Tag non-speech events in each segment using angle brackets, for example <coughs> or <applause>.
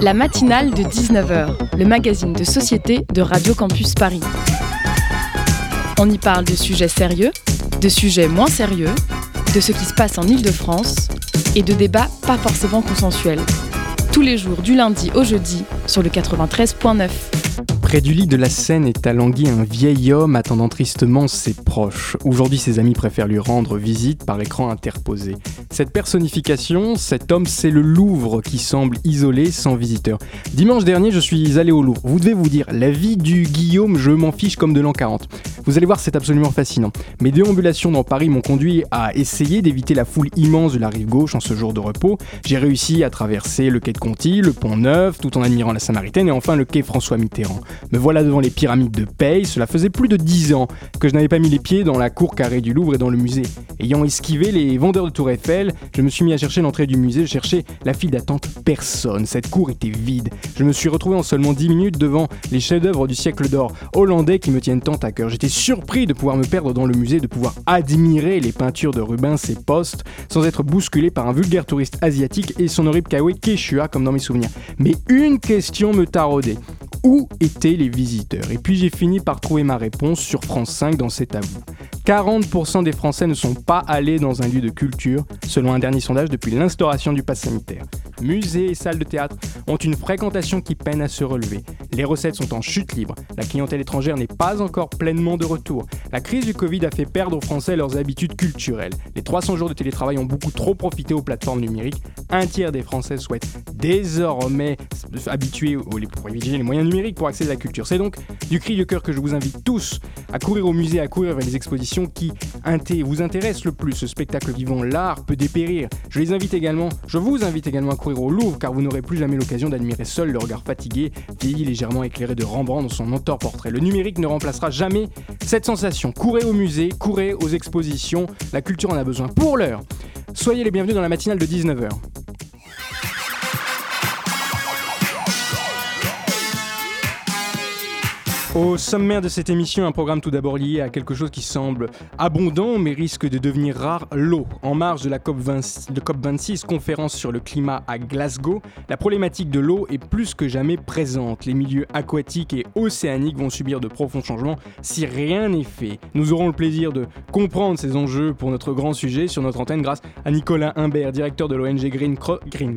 La matinale de 19h, le magazine de société de Radio Campus Paris. On y parle de sujets sérieux, de sujets moins sérieux, de ce qui se passe en Ile-de-France et de débats pas forcément consensuels. Tous les jours du lundi au jeudi sur le 93.9. Près du lit de la Seine est alangui un vieil homme attendant tristement ses proches. Aujourd'hui, ses amis préfèrent lui rendre visite par écran interposé. Cette personnification, cet homme, c'est le Louvre qui semble isolé, sans visiteurs. Dimanche dernier, je suis allé au Louvre. Vous devez vous dire, la vie du Guillaume, je m'en fiche comme de l'an 40. Vous allez voir, c'est absolument fascinant. Mes déambulations dans Paris m'ont conduit à essayer d'éviter la foule immense de la rive gauche en ce jour de repos. J'ai réussi à traverser le quai de Conti, le pont Neuf, tout en admirant la Samaritaine et enfin le quai François Mitterrand. Me voilà devant les pyramides de Paye, cela faisait plus de 10 ans que je n'avais pas mis les pieds dans la cour carrée du Louvre et dans le musée. Ayant esquivé les vendeurs de Tour Eiffel, je me suis mis à chercher l'entrée du musée, je cherchais la file d'attente, personne, cette cour était vide. Je me suis retrouvé en seulement 10 minutes devant les chefs-d'œuvre du siècle d'or hollandais qui me tiennent tant à cœur. J'étais surpris de pouvoir me perdre dans le musée, de pouvoir admirer les peintures de Rubens et Post sans être bousculé par un vulgaire touriste asiatique et son horrible kawaii Keshua comme dans mes souvenirs. Mais une question me taraudait. Où étaient les visiteurs? Et puis j'ai fini par trouver ma réponse sur France 5 dans cet avou. 40% des Français ne sont pas allés dans un lieu de culture, selon un dernier sondage depuis l'instauration du pass sanitaire. Musées et salles de théâtre ont une fréquentation qui peine à se relever. Les recettes sont en chute libre. La clientèle étrangère n'est pas encore pleinement de retour. La crise du Covid a fait perdre aux Français leurs habitudes culturelles. Les 300 jours de télétravail ont beaucoup trop profité aux plateformes numériques. Un tiers des Français souhaitent désormais s'habituer aux privilégier les moyens numériques pour accéder à la culture. C'est donc du cri de cœur que je vous invite tous à courir au musée, à courir vers les expositions qui vous intéressent le plus. Ce spectacle vivant, l'art peut dépérir. Je les invite également, je vous invite également à courir au Louvre car vous n'aurez plus jamais l'occasion d'admirer seul le regard fatigué, vieilli légèrement éclairé de Rembrandt dans son entor portrait. Le numérique ne remplacera jamais cette sensation. Courez au musée, courez aux expositions, la culture en a besoin. Pour l'heure, soyez les bienvenus dans la matinale de 19h. Au sommaire de cette émission, un programme tout d'abord lié à quelque chose qui semble abondant mais risque de devenir rare, l'eau. En marge de la COP, 26, conférence sur le climat à Glasgow, la problématique de l'eau est plus que jamais présente. Les milieux aquatiques et océaniques vont subir de profonds changements si rien n'est fait. Nous aurons le plaisir de comprendre ces enjeux pour notre grand sujet sur notre antenne grâce à Nicolas Humbert, directeur de l'ONG Green,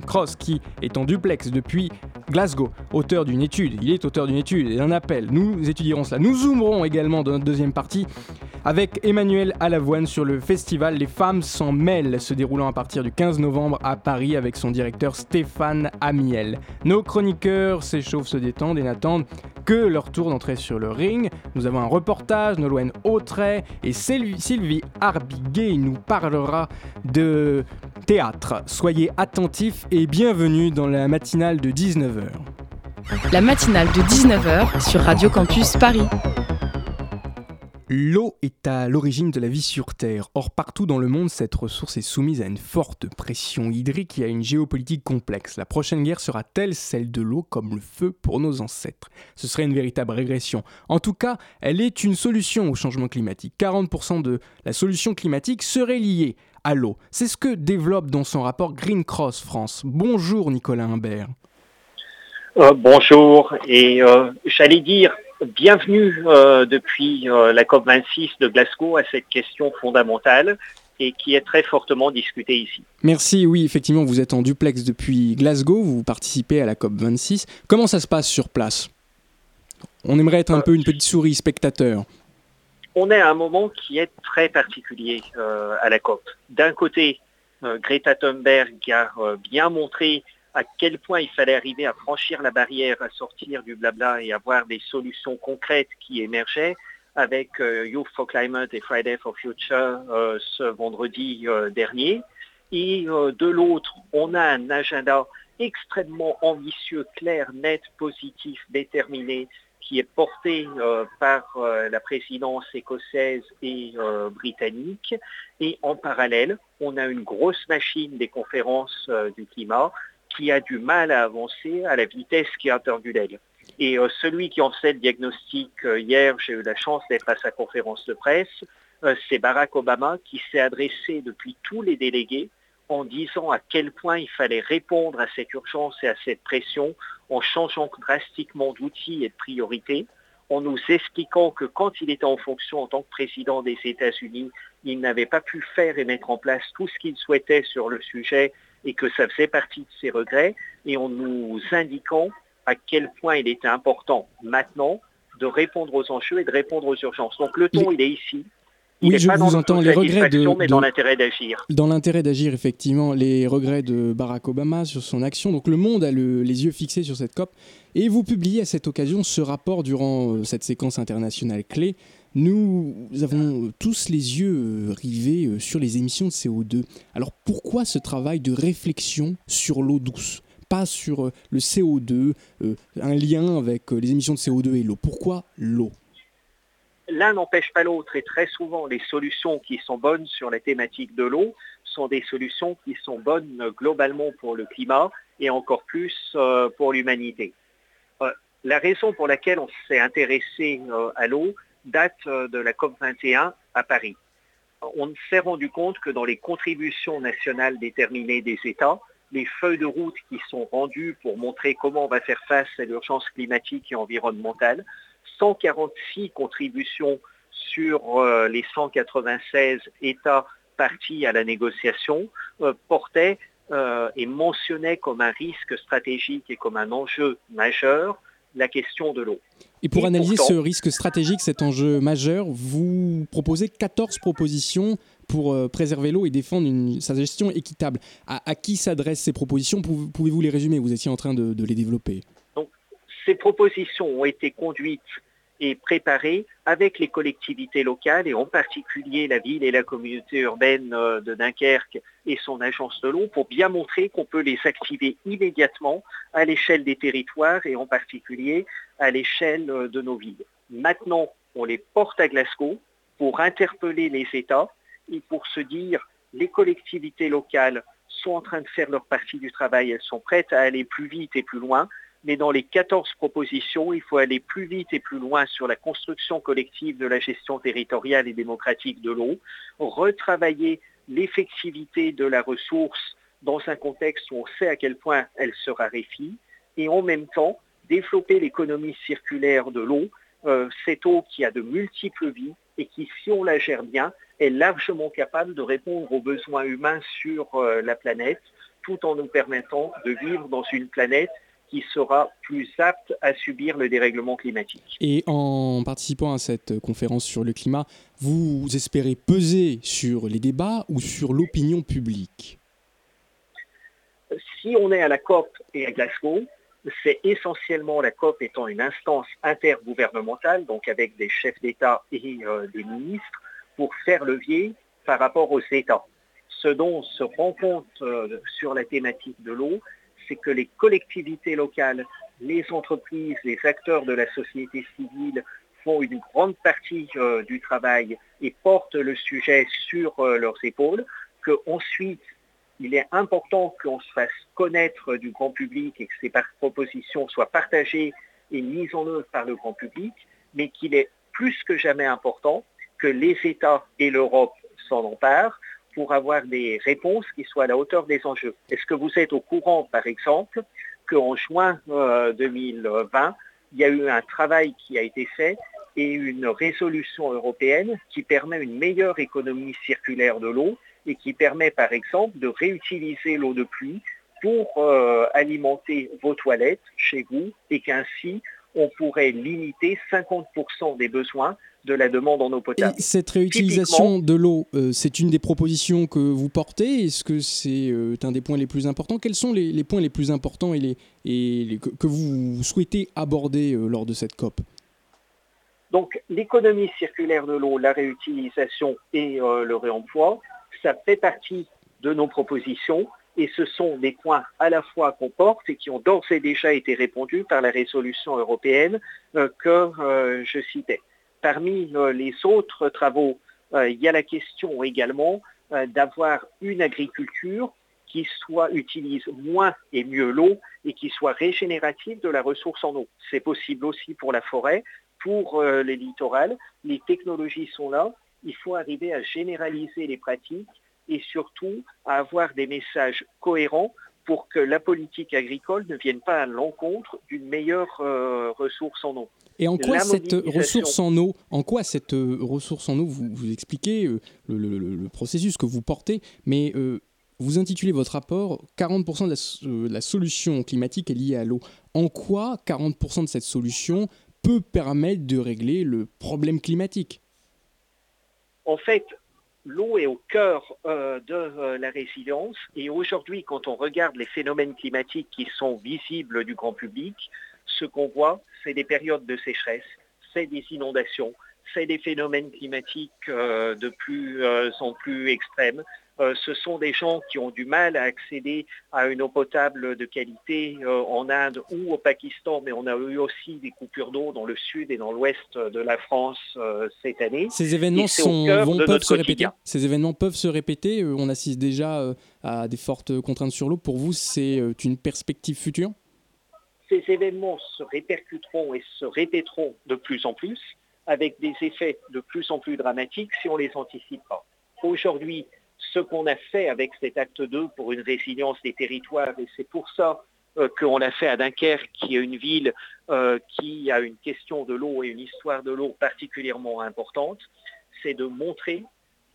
Cross, qui est en duplex depuis Glasgow, auteur d'une étude. Il est auteur d'une étude et d'un appel. Étudierons cela. Nous zoomerons également dans notre deuxième partie avec Emmanuel Alavoine sur le festival Les femmes s'en mêlent, se déroulant à partir du 15 novembre à Paris avec son directeur Stéphane Amiel. Nos chroniqueurs s'échauffent, se détendent et n'attendent que leur tour d'entrée sur le ring. Nous avons un reportage, Nolwenn Autray et Sylvie Arbiguet nous parlera de théâtre. Soyez attentifs et bienvenue dans la matinale de 19h. La matinale de 19h sur Radio Campus Paris. L'eau est à l'origine de la vie sur Terre. Or, partout dans le monde, cette ressource est soumise à une forte pression hydrique et à une géopolitique complexe. La prochaine guerre sera-t-elle celle de l'eau comme le feu pour nos ancêtres? Ce serait une véritable régression. En tout cas, elle est une solution au changement climatique. 40% de la solution climatique serait liée à l'eau. C'est ce que développe dans son rapport Green Cross France. Bonjour Nicolas Humbert. Euh, bonjour, et euh, j'allais dire bienvenue euh, depuis la COP26 de Glasgow à cette question fondamentale et qui est très fortement discutée ici. Merci, oui, effectivement, vous êtes en duplex depuis Glasgow, vous participez à la COP26. Comment ça se passe sur place? On aimerait être un peu une petite souris spectateur. On est à un moment qui est très particulier à la COP. D'un côté, Greta Thunberg a bien montré à quel point il fallait arriver à franchir la barrière, à sortir du blabla et avoir des solutions concrètes qui émergeaient avec euh, Youth for Climate et Friday for Future euh, ce vendredi euh, dernier. Et de l'autre, on a un agenda extrêmement ambitieux, clair, net, positif, déterminé, qui est porté par la présidence écossaise et britannique. Et en parallèle, on a une grosse machine des conférences du climat qui a du mal à avancer à la vitesse qui est attendue d'elle. Et euh, celui qui en fait le diagnostic euh, hier, j'ai eu la chance d'être à sa conférence de presse, euh, c'est Barack Obama qui s'est adressé depuis tous les délégués en disant à quel point il fallait répondre à cette urgence et à cette pression en changeant drastiquement d'outils et de priorités, en nous expliquant que quand il était en fonction en tant que président des États-Unis, il n'avait pas pu faire et mettre en place tout ce qu'il souhaitait sur le sujet et que ça faisait partie de ses regrets, et en nous indiquant à quel point il était important maintenant de répondre aux enjeux et de répondre aux urgences. Donc le ton, il est ici oui, je vous entends les regrets de, mais dans l'intérêt d'agir. Dans l'intérêt d'agir, effectivement, les regrets de Barack Obama sur son action. Donc le monde a les yeux fixés sur cette COP. Et vous publiez à cette occasion ce rapport durant euh, cette séquence internationale clé. Nous avons tous les yeux euh, rivés euh, sur les émissions de CO2. Alors pourquoi ce travail de réflexion sur l'eau douce? Pas sur le CO2, un lien avec les émissions de CO2 et l'eau. Pourquoi l'eau? L'un n'empêche pas l'autre et très souvent les solutions qui sont bonnes sur la thématique de l'eau sont des solutions qui sont bonnes globalement pour le climat et encore plus euh, pour l'humanité. Euh, la raison pour laquelle on s'est intéressé euh, à l'eau date de la COP21 à Paris. On s'est rendu compte que dans les contributions nationales déterminées des États, les feuilles de route qui sont rendues pour montrer comment on va faire face à l'urgence climatique et environnementale 146 contributions sur euh, les 196 États partis à la négociation euh, portaient euh, et mentionnaient comme un risque stratégique et comme un enjeu majeur la question de l'eau. Et pour analyser ce risque stratégique, cet enjeu majeur, vous proposez 14 propositions pour préserver l'eau et défendre sa gestion équitable. À, qui s'adressent ces propositions? Pouvez-vous les résumer? Vous étiez en train de, de les développer. Donc, ces propositions ont été conduites et préparé avec les collectivités locales et en particulier la ville et la communauté urbaine euh, de Dunkerque et son agence de l'eau pour bien montrer qu'on peut les activer immédiatement à l'échelle des territoires et en particulier à l'échelle euh, de nos villes. Maintenant, on les porte à Glasgow pour interpeller les États et pour se dire les collectivités locales sont en train de faire leur partie du travail, elles sont prêtes à aller plus vite et plus loin mais dans les 14 propositions, il faut aller plus vite et plus loin sur la construction collective de la gestion territoriale et démocratique de l'eau, retravailler l'effectivité de la ressource dans un contexte où on sait à quel point elle se raréfie, et en même temps développer l'économie circulaire de l'eau, euh, cette eau qui a de multiples vies et qui, si on la gère bien, est largement capable de répondre aux besoins humains sur euh, la planète, tout en nous permettant de vivre dans une planète qui sera plus apte à subir le dérèglement climatique. Et en participant à cette conférence sur le climat, vous espérez peser sur les débats ou sur l'opinion publique? Si on est à la COP et à Glasgow, c'est essentiellement la COP étant une instance intergouvernementale, donc avec des chefs d'État et euh, des ministres, pour faire levier par rapport aux États. Ce dont on se rend compte euh, sur la thématique de l'eau, c'est que les collectivités locales, les entreprises, les acteurs de la société civile font une grande partie euh, du travail et portent le sujet sur euh, leurs épaules, qu'ensuite il est important qu'on se fasse connaître du grand public et que ces propositions soient partagées et mises en œuvre par le grand public, mais qu'il est plus que jamais important que les États et l'Europe s'en emparent pour avoir des réponses qui soient à la hauteur des enjeux. Est-ce que vous êtes au courant, par exemple, qu'en juin 2020, euh, il y a eu un travail qui a été fait et une résolution européenne qui permet une meilleure économie circulaire de l'eau et qui permet par exemple de réutiliser l'eau de pluie pour euh, alimenter vos toilettes chez vous et qu'ainsi on pourrait limiter 50% des besoins de la demande en eau potable. Et cette réutilisation de l'eau, euh, c'est une des propositions que vous portez Est-ce que c'est euh, un des points les plus importants? Quels sont les, points les plus importants et, les, et que, vous souhaitez aborder euh, lors de cette COP? Donc l'économie circulaire de l'eau, la réutilisation et le réemploi, ça fait partie de nos propositions et ce sont des points à la fois qu'on porte et qui ont d'ores et déjà été répondus par la résolution européenne que je citais. Parmi euh, les autres travaux, euh, il y a la question également euh, d'avoir une agriculture qui utilise moins et mieux l'eau et qui soit régénérative de la ressource en eau. C'est possible aussi pour la forêt, pour les littorales. Les technologies sont là. Il faut arriver à généraliser les pratiques et surtout à avoir des messages cohérents pour que la politique agricole ne vienne pas à l'encontre d'une meilleure euh, ressource en eau. Et en quoi cette ressource en eau, en quoi cette euh, ressource en eau, vous, vous expliquez euh, le, processus que vous portez, mais vous intitulez votre rapport 40% de la, la, solution climatique est liée à l'eau. En quoi 40% de cette solution peut permettre de régler le problème climatique? En fait, l'eau est au cœur euh, de euh, la résilience. Et aujourd'hui, quand on regarde les phénomènes climatiques qui sont visibles du grand public, ce qu'on voit, c'est des périodes de sécheresse, c'est des inondations, c'est des phénomènes climatiques euh, de plus en plus extrêmes, ce sont des gens qui ont du mal à accéder à une eau potable de qualité euh, en Inde ou au Pakistan, mais on a eu aussi des coupures d'eau dans le sud et dans l'ouest de la France euh, cette année. Ces événements peuvent se répéter. Ces événements peuvent se répéter. on assiste déjà à des fortes contraintes sur l'eau. Pour vous, c'est une perspective future? Ces événements se répercuteront et se répéteront de plus en plus, avec des effets de plus en plus dramatiques si on ne les anticipe pas. Aujourd'hui, ce qu'on a fait avec cet acte 2 pour une résilience des territoires, et c'est pour ça euh, qu'on l'a fait à Dunkerque, qui est une ville euh, qui a une question de l'eau et une histoire de l'eau particulièrement importante, c'est de montrer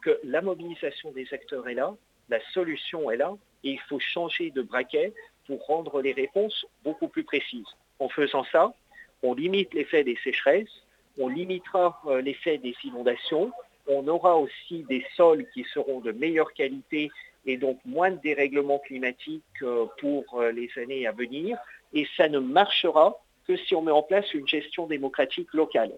que la mobilisation des acteurs est là, la solution est là, et il faut changer de braquet pour rendre les réponses beaucoup plus précises. En faisant ça, on limite l'effet des sécheresses, on limitera euh, l'effet des inondations, on aura aussi des sols qui seront de meilleure qualité et donc moins de dérèglements climatiques euh, pour euh, les années à venir. Et ça ne marchera que si on met en place une gestion démocratique locale,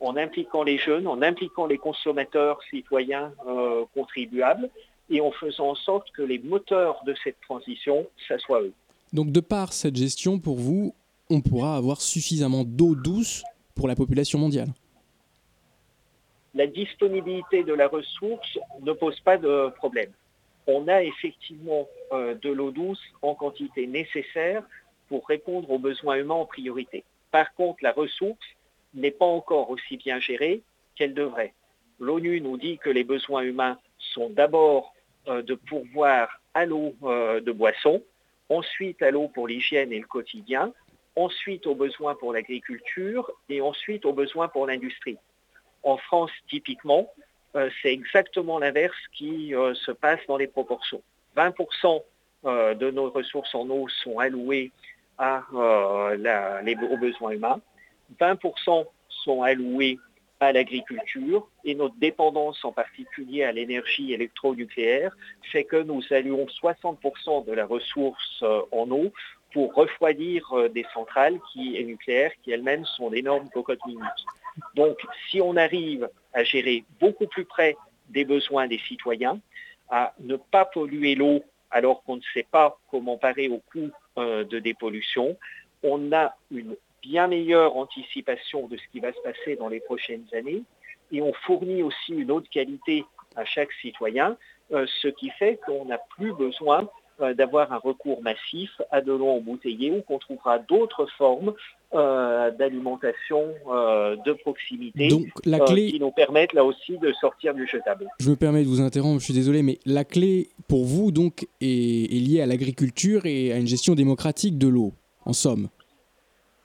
en impliquant les jeunes, en impliquant les consommateurs, citoyens, euh, contribuables, et en faisant en sorte que les moteurs de cette transition, ça soit eux. Donc de par cette gestion, pour vous, on pourra avoir suffisamment d'eau douce pour la population mondiale? La disponibilité de la ressource ne pose pas de problème. On a effectivement euh, de l'eau douce en quantité nécessaire pour répondre aux besoins humains en priorité. Par contre, la ressource n'est pas encore aussi bien gérée qu'elle devrait. L'ONU nous dit que les besoins humains sont d'abord euh, de pourvoir à l'eau euh, de boisson, ensuite à l'eau pour l'hygiène et le quotidien, ensuite aux besoins pour l'agriculture et ensuite aux besoins pour l'industrie. En France, typiquement, euh, c'est exactement l'inverse qui euh, se passe dans les proportions. 20% euh, de nos ressources en eau sont allouées aux besoins humains, 20% sont alloués à l'agriculture et notre dépendance en particulier à l'énergie électronucléaire fait que nous allouons 60% de la ressource en eau pour refroidir des centrales qui, nucléaires qui elles-mêmes sont d'énormes cocottes minutes. Donc, si on arrive à gérer beaucoup plus près des besoins des citoyens, à ne pas polluer l'eau alors qu'on ne sait pas comment parer au coût euh, de dépollution, on a une bien meilleure anticipation de ce qui va se passer dans les prochaines années et on fournit aussi une de qualité à chaque citoyen, euh, ce qui fait qu'on n'a plus besoin euh, d'avoir un recours massif à de l'eau embouteillée ou qu'on trouvera d'autres formes euh, d'alimentation euh, de proximité qui nous permettent là aussi de sortir du jetable. Je me permets de vous interrompre, je suis désolé, mais la clé pour vous donc est, est liée à l'agriculture et à une gestion démocratique de l'eau, en somme.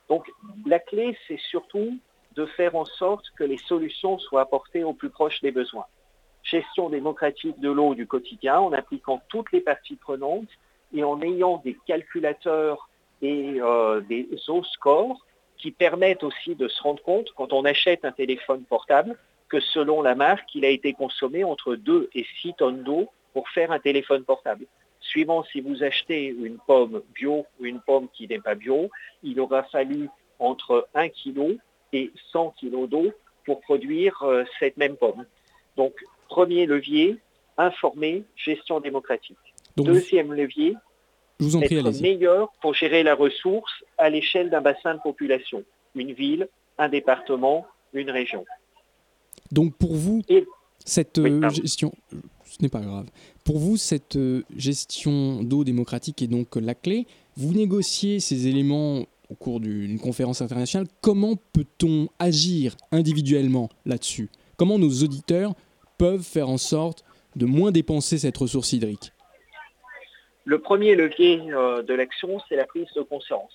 Donc la clé, c'est surtout de faire en sorte que les solutions soient apportées au plus proche des besoins gestion démocratique de l'eau du quotidien en appliquant toutes les parties prenantes et en ayant des calculateurs et euh, des eau scores qui permettent aussi de se rendre compte quand on achète un téléphone portable que selon la marque, il a été consommé entre 2 et 6 tonnes d'eau pour faire un téléphone portable. Suivant si vous achetez une pomme bio ou une pomme qui n'est pas bio, il aura fallu entre 1 kg et 100 kg d'eau pour produire euh, cette même pomme. Donc Premier levier, informer, gestion démocratique. Deuxième levier, vous en être meilleur pour gérer la ressource à l'échelle d'un bassin de population, une ville, un département, une région. Donc pour vous, cette euh, gestion, ce n'est pas grave. Pour vous, cette euh, gestion d'eau démocratique est donc la clé. Vous négociez ces éléments au cours d'une conférence internationale. Comment peut-on agir individuellement là-dessus? Comment nos auditeurs peuvent faire en sorte de moins dépenser cette ressource hydrique? Le premier levier euh, de l'action, c'est la prise de conscience.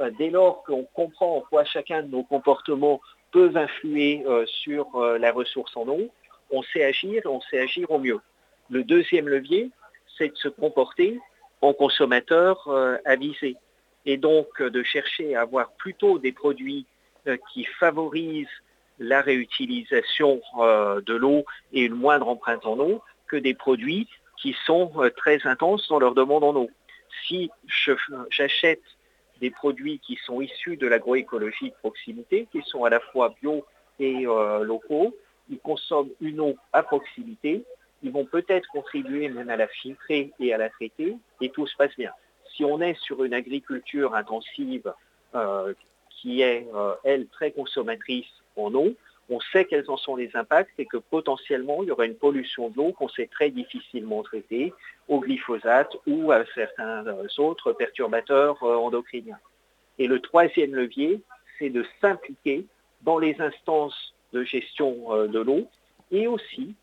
Euh, dès lors qu'on comprend en quoi chacun de nos comportements peuvent influer euh, sur la ressource en eau, on sait agir et on sait agir au mieux. Le deuxième levier, c'est de se comporter en consommateur avisé et donc de chercher à avoir plutôt des produits qui favorisent la réutilisation de l'eau et une moindre empreinte en eau que des produits qui sont euh, très intenses dans leur demande en eau. Si j'achète des produits qui sont issus de l'agroécologie de proximité, qui sont à la fois bio et euh, locaux, ils consomment une eau à proximité, ils vont peut-être contribuer même à la filtrer et à la traiter, et tout se passe bien. Si on est sur une agriculture intensive euh, qui est, elle, très consommatrice en eau, on sait quels en sont les impacts et que potentiellement il y aura une pollution de l'eau qu'on sait très difficilement traiter au glyphosate ou à certains euh, autres perturbateurs euh, endocriniens. Et le troisième levier, c'est de s'impliquer dans les instances de gestion euh, de l'eau et aussi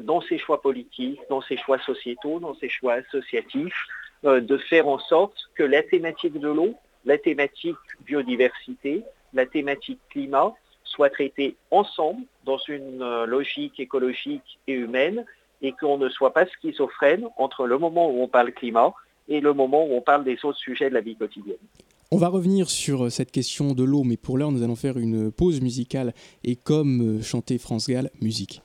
dans ses choix politiques, dans ses choix sociétaux, dans ses choix associatifs, de faire en sorte que la thématique de l'eau, la thématique biodiversité, la thématique climat soient traités ensemble dans une euh, logique écologique et humaine et qu'on ne soit pas schizophrène entre le moment où on parle climat et le moment où on parle des autres sujets de la vie quotidienne. On va revenir sur euh, cette question de l'eau, mais pour l'heure, nous allons faire une pause musicale et comme euh, chantait France Gall, musique.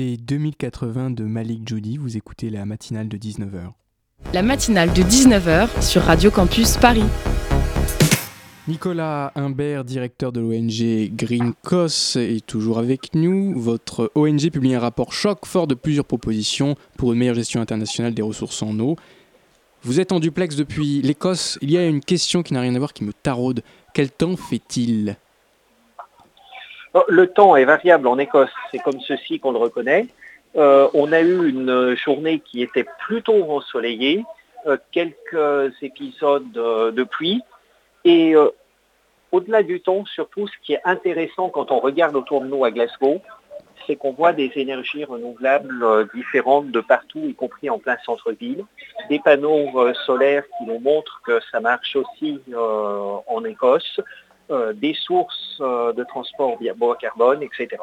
C'était 2080 de Malik Jody, vous écoutez la matinale de 19h. La matinale de 19h sur Radio Campus Paris. Nicolas Humbert, directeur de l'ONG Green Cos, est toujours avec nous. Votre ONG publie un rapport choc fort de plusieurs propositions pour une meilleure gestion internationale des ressources en eau. Vous êtes en duplex depuis l'Écosse. Il y a une question qui n'a rien à voir qui me taraude. Quel temps fait-il? Le temps est variable en Écosse. C'est comme ceci qu'on le reconnaît. Euh, on a eu une journée qui était plutôt ensoleillée, euh, quelques épisodes de pluie. Et euh, au-delà du temps, surtout, ce qui est intéressant quand on regarde autour de nous à Glasgow, c'est qu'on voit des énergies renouvelables euh, différentes de partout, y compris en plein centre-ville. Des panneaux euh, solaires qui nous montrent que ça marche aussi euh, en Écosse, des sources de transport via bois carbone, etc.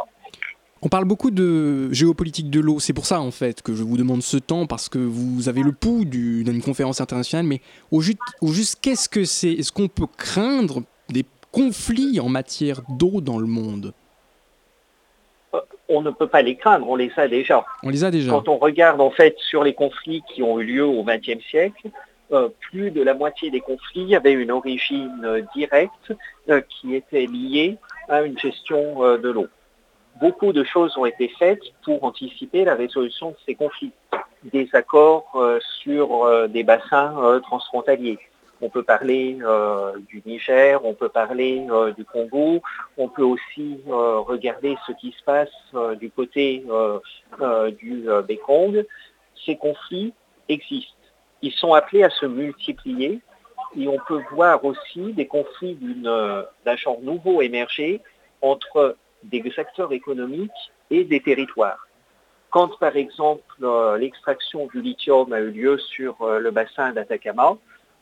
On parle beaucoup de géopolitique de l'eau, c'est pour ça en fait que je vous demande ce temps, parce que vous avez le pouls d'une conférence internationale, mais au juste, au juste qu'est-ce que c'est? Est-ce qu'on peut craindre des conflits en matière d'eau dans le monde? On ne peut pas les craindre, on les a déjà. On les a déjà. Quand on regarde en fait sur les conflits qui ont eu lieu au XXe siècle, euh, plus de la moitié des conflits avaient une origine euh, directe euh, qui était liée à une gestion de l'eau. Beaucoup de choses ont été faites pour anticiper la résolution de ces conflits. Des accords sur des bassins transfrontaliers, on peut parler du Niger, on peut parler du Congo, on peut aussi regarder ce qui se passe du côté du Mekong. Ces conflits existent. Ils sont appelés à se multiplier et on peut voir aussi des conflits d'un genre nouveau émerger entre des acteurs économiques et des territoires. Quand par exemple l'extraction du lithium a eu lieu sur le bassin d'Atacama,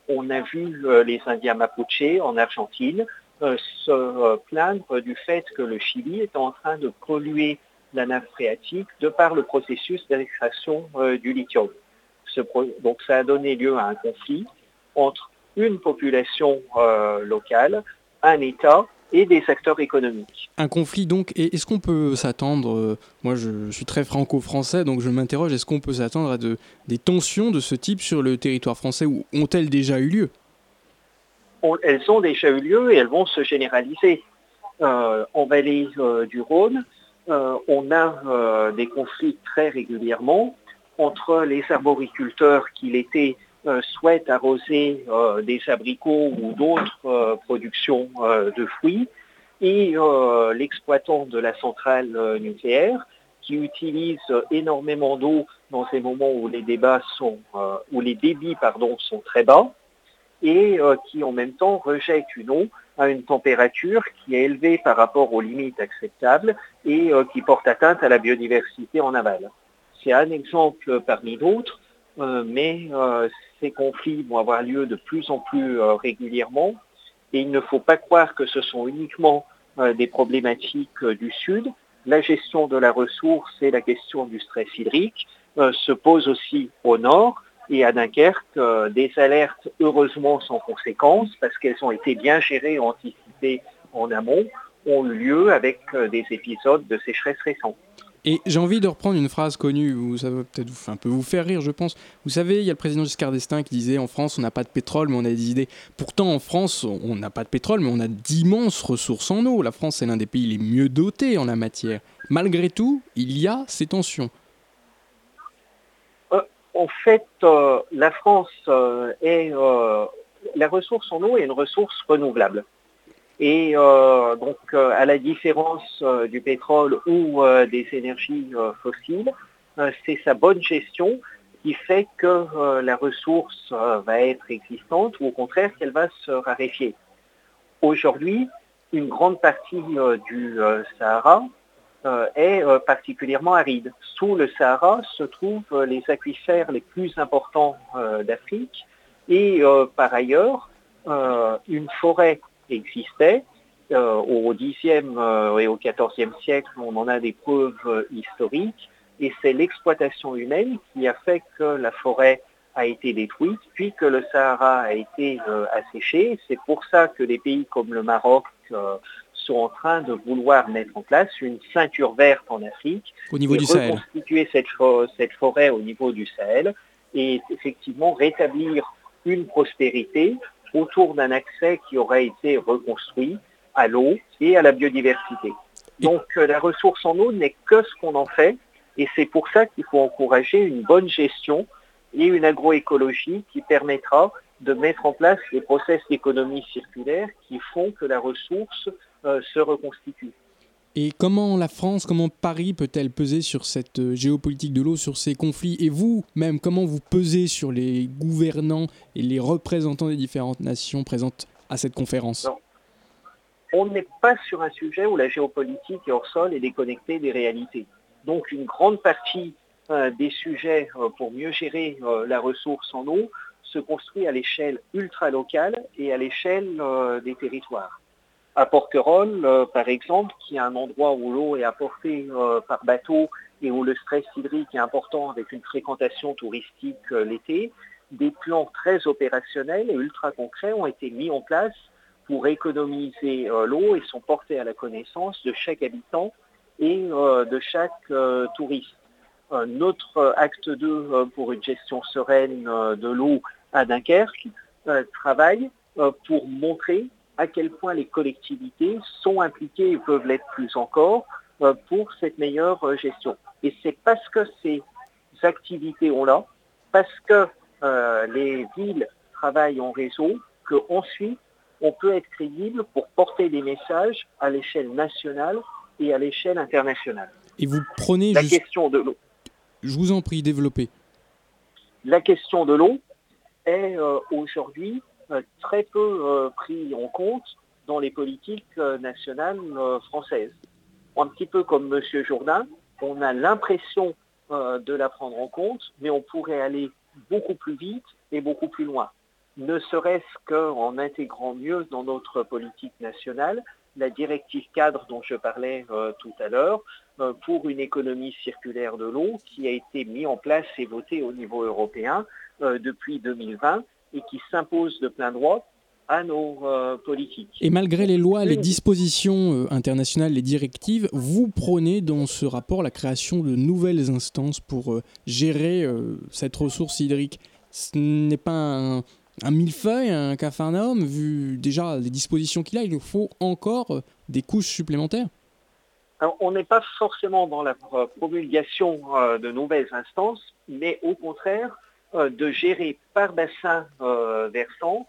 on a vu euh, les Indiens Mapuche en Argentine euh, se euh, plaindre du fait que le Chili est en train de polluer la nappe phréatique de par le processus d'extraction du lithium. Donc ça a donné lieu à un conflit entre une population locale, un État et des secteurs économiques. Un conflit donc, et est-ce qu'on peut s'attendre, euh, moi je, suis très franco-français, donc je m'interroge, est-ce qu'on peut s'attendre à de, des tensions de ce type sur le territoire français ou ont-elles déjà eu lieu? Elles ont déjà eu lieu et elles vont se généraliser. Euh, en vallée euh, du Rhône, on a des conflits très régulièrement entre les arboriculteurs qui l'été souhaitent arroser des abricots ou d'autres productions de fruits et l'exploitant de la centrale nucléaire qui utilise énormément d'eau dans ces moments où les débats sont, où les débits pardon, sont très bas et qui en même temps rejette une eau à une température qui est élevée par rapport aux limites acceptables et qui porte atteinte à la biodiversité en aval. C'est un exemple parmi d'autres euh, mais euh, ces conflits vont avoir lieu de plus en plus euh, régulièrement et il ne faut pas croire que ce sont uniquement des problématiques du Sud. La gestion de la ressource et la question du stress hydrique se posent aussi au Nord et à Dunkerque, des alertes heureusement sans conséquence parce qu'elles ont été bien gérées anticipées en amont ont eu lieu avec des épisodes de sécheresse récents. Et j'ai envie de reprendre une phrase connue, ça va peut-être un peu vous faire rire, je pense. Vous savez, il y a le président Giscard d'Estaing qui disait en France, on n'a pas de pétrole, mais on a des idées. Pourtant, en France, on n'a pas de pétrole, mais on a d'immenses ressources en eau. La France est l'un des pays les mieux dotés en la matière. Malgré tout, il y a ces tensions. Euh, en fait, euh, la France euh, est. la ressource en eau est une ressource renouvelable. Et euh, donc, euh, à la différence euh, du pétrole ou des énergies fossiles, c'est sa bonne gestion qui fait que la ressource va être existante ou au contraire qu'elle va se raréfier. Aujourd'hui, une grande partie du Sahara est particulièrement aride. Sous le Sahara se trouvent les aquifères les plus importants d'Afrique et par ailleurs, une forêt existait. Euh, au Xe euh, et au XIVe siècle, on en a des preuves euh, historiques, et c'est l'exploitation humaine qui a fait que la forêt a été détruite, puis que le Sahara a été asséché. C'est pour ça que des pays comme le Maroc sont en train de vouloir mettre en place une ceinture verte en Afrique. Au niveau et du Sahel. Reconstituer cette, cette forêt au niveau du Sahel et effectivement rétablir une prospérité autour d'un accès qui aurait été reconstruit à l'eau et à la biodiversité. Donc euh, la ressource en eau n'est que ce qu'on en fait et c'est pour ça qu'il faut encourager une bonne gestion et une agroécologie qui permettra de mettre en place les process d'économie circulaire qui font que la ressource euh, se reconstitue. Et comment la France, comment Paris peut-elle peser sur cette euh, géopolitique de l'eau, sur ces conflits? Et vous-même, comment vous pesez sur les gouvernants et les représentants des différentes nations présentes à cette conférence? On n'est pas sur un sujet où la géopolitique est hors sol et déconnectée des réalités. Donc une grande partie euh, des sujets euh, pour mieux gérer la ressource en eau se construit à l'échelle ultra-locale et à l'échelle des territoires. À Porquerolles, euh, par exemple, qui est un endroit où l'eau est apportée euh, par bateau et où le stress hydrique est important avec une fréquentation touristique l'été, des plans très opérationnels et ultra concrets ont été mis en place pour économiser l'eau et sont portés à la connaissance de chaque habitant et de chaque touriste. Un autre acte 2 pour une gestion sereine de l'eau à Dunkerque travaille pour montrer à quel point les collectivités sont impliquées et peuvent l'être plus encore pour cette meilleure gestion. Et c'est parce que ces activités ont là, parce que euh, les villes travaillent en réseau, qu'ensuite on peut être crédible pour porter des messages à l'échelle nationale et à l'échelle internationale. Et vous prenez la juste... question de l'eau. Je vous en prie, développez. La question de l'eau est euh, aujourd'hui euh, très peu euh, pris en compte dans les politiques euh, nationales françaises. Un petit peu comme M. Jourdain, on a l'impression de la prendre en compte, mais on pourrait aller beaucoup plus vite et beaucoup plus loin. Ne serait-ce qu'en intégrant mieux dans notre politique nationale la directive cadre dont je parlais euh, tout à l'heure euh, pour une économie circulaire de l'eau qui a été mise en place et votée au niveau européen euh, depuis 2020 et qui s'impose de plein droit à nos euh, politiques. Et malgré les lois, les dispositions euh, internationales, les directives, vous prônez dans ce rapport la création de nouvelles instances pour euh, gérer cette ressource hydrique. Ce n'est pas un, un millefeuille, un capharnaüm, vu déjà les dispositions qu'il a, il nous faut encore des couches supplémentaires. Alors, on n'est pas forcément dans la promulgation de nouvelles instances, mais au contraire de gérer par bassin versant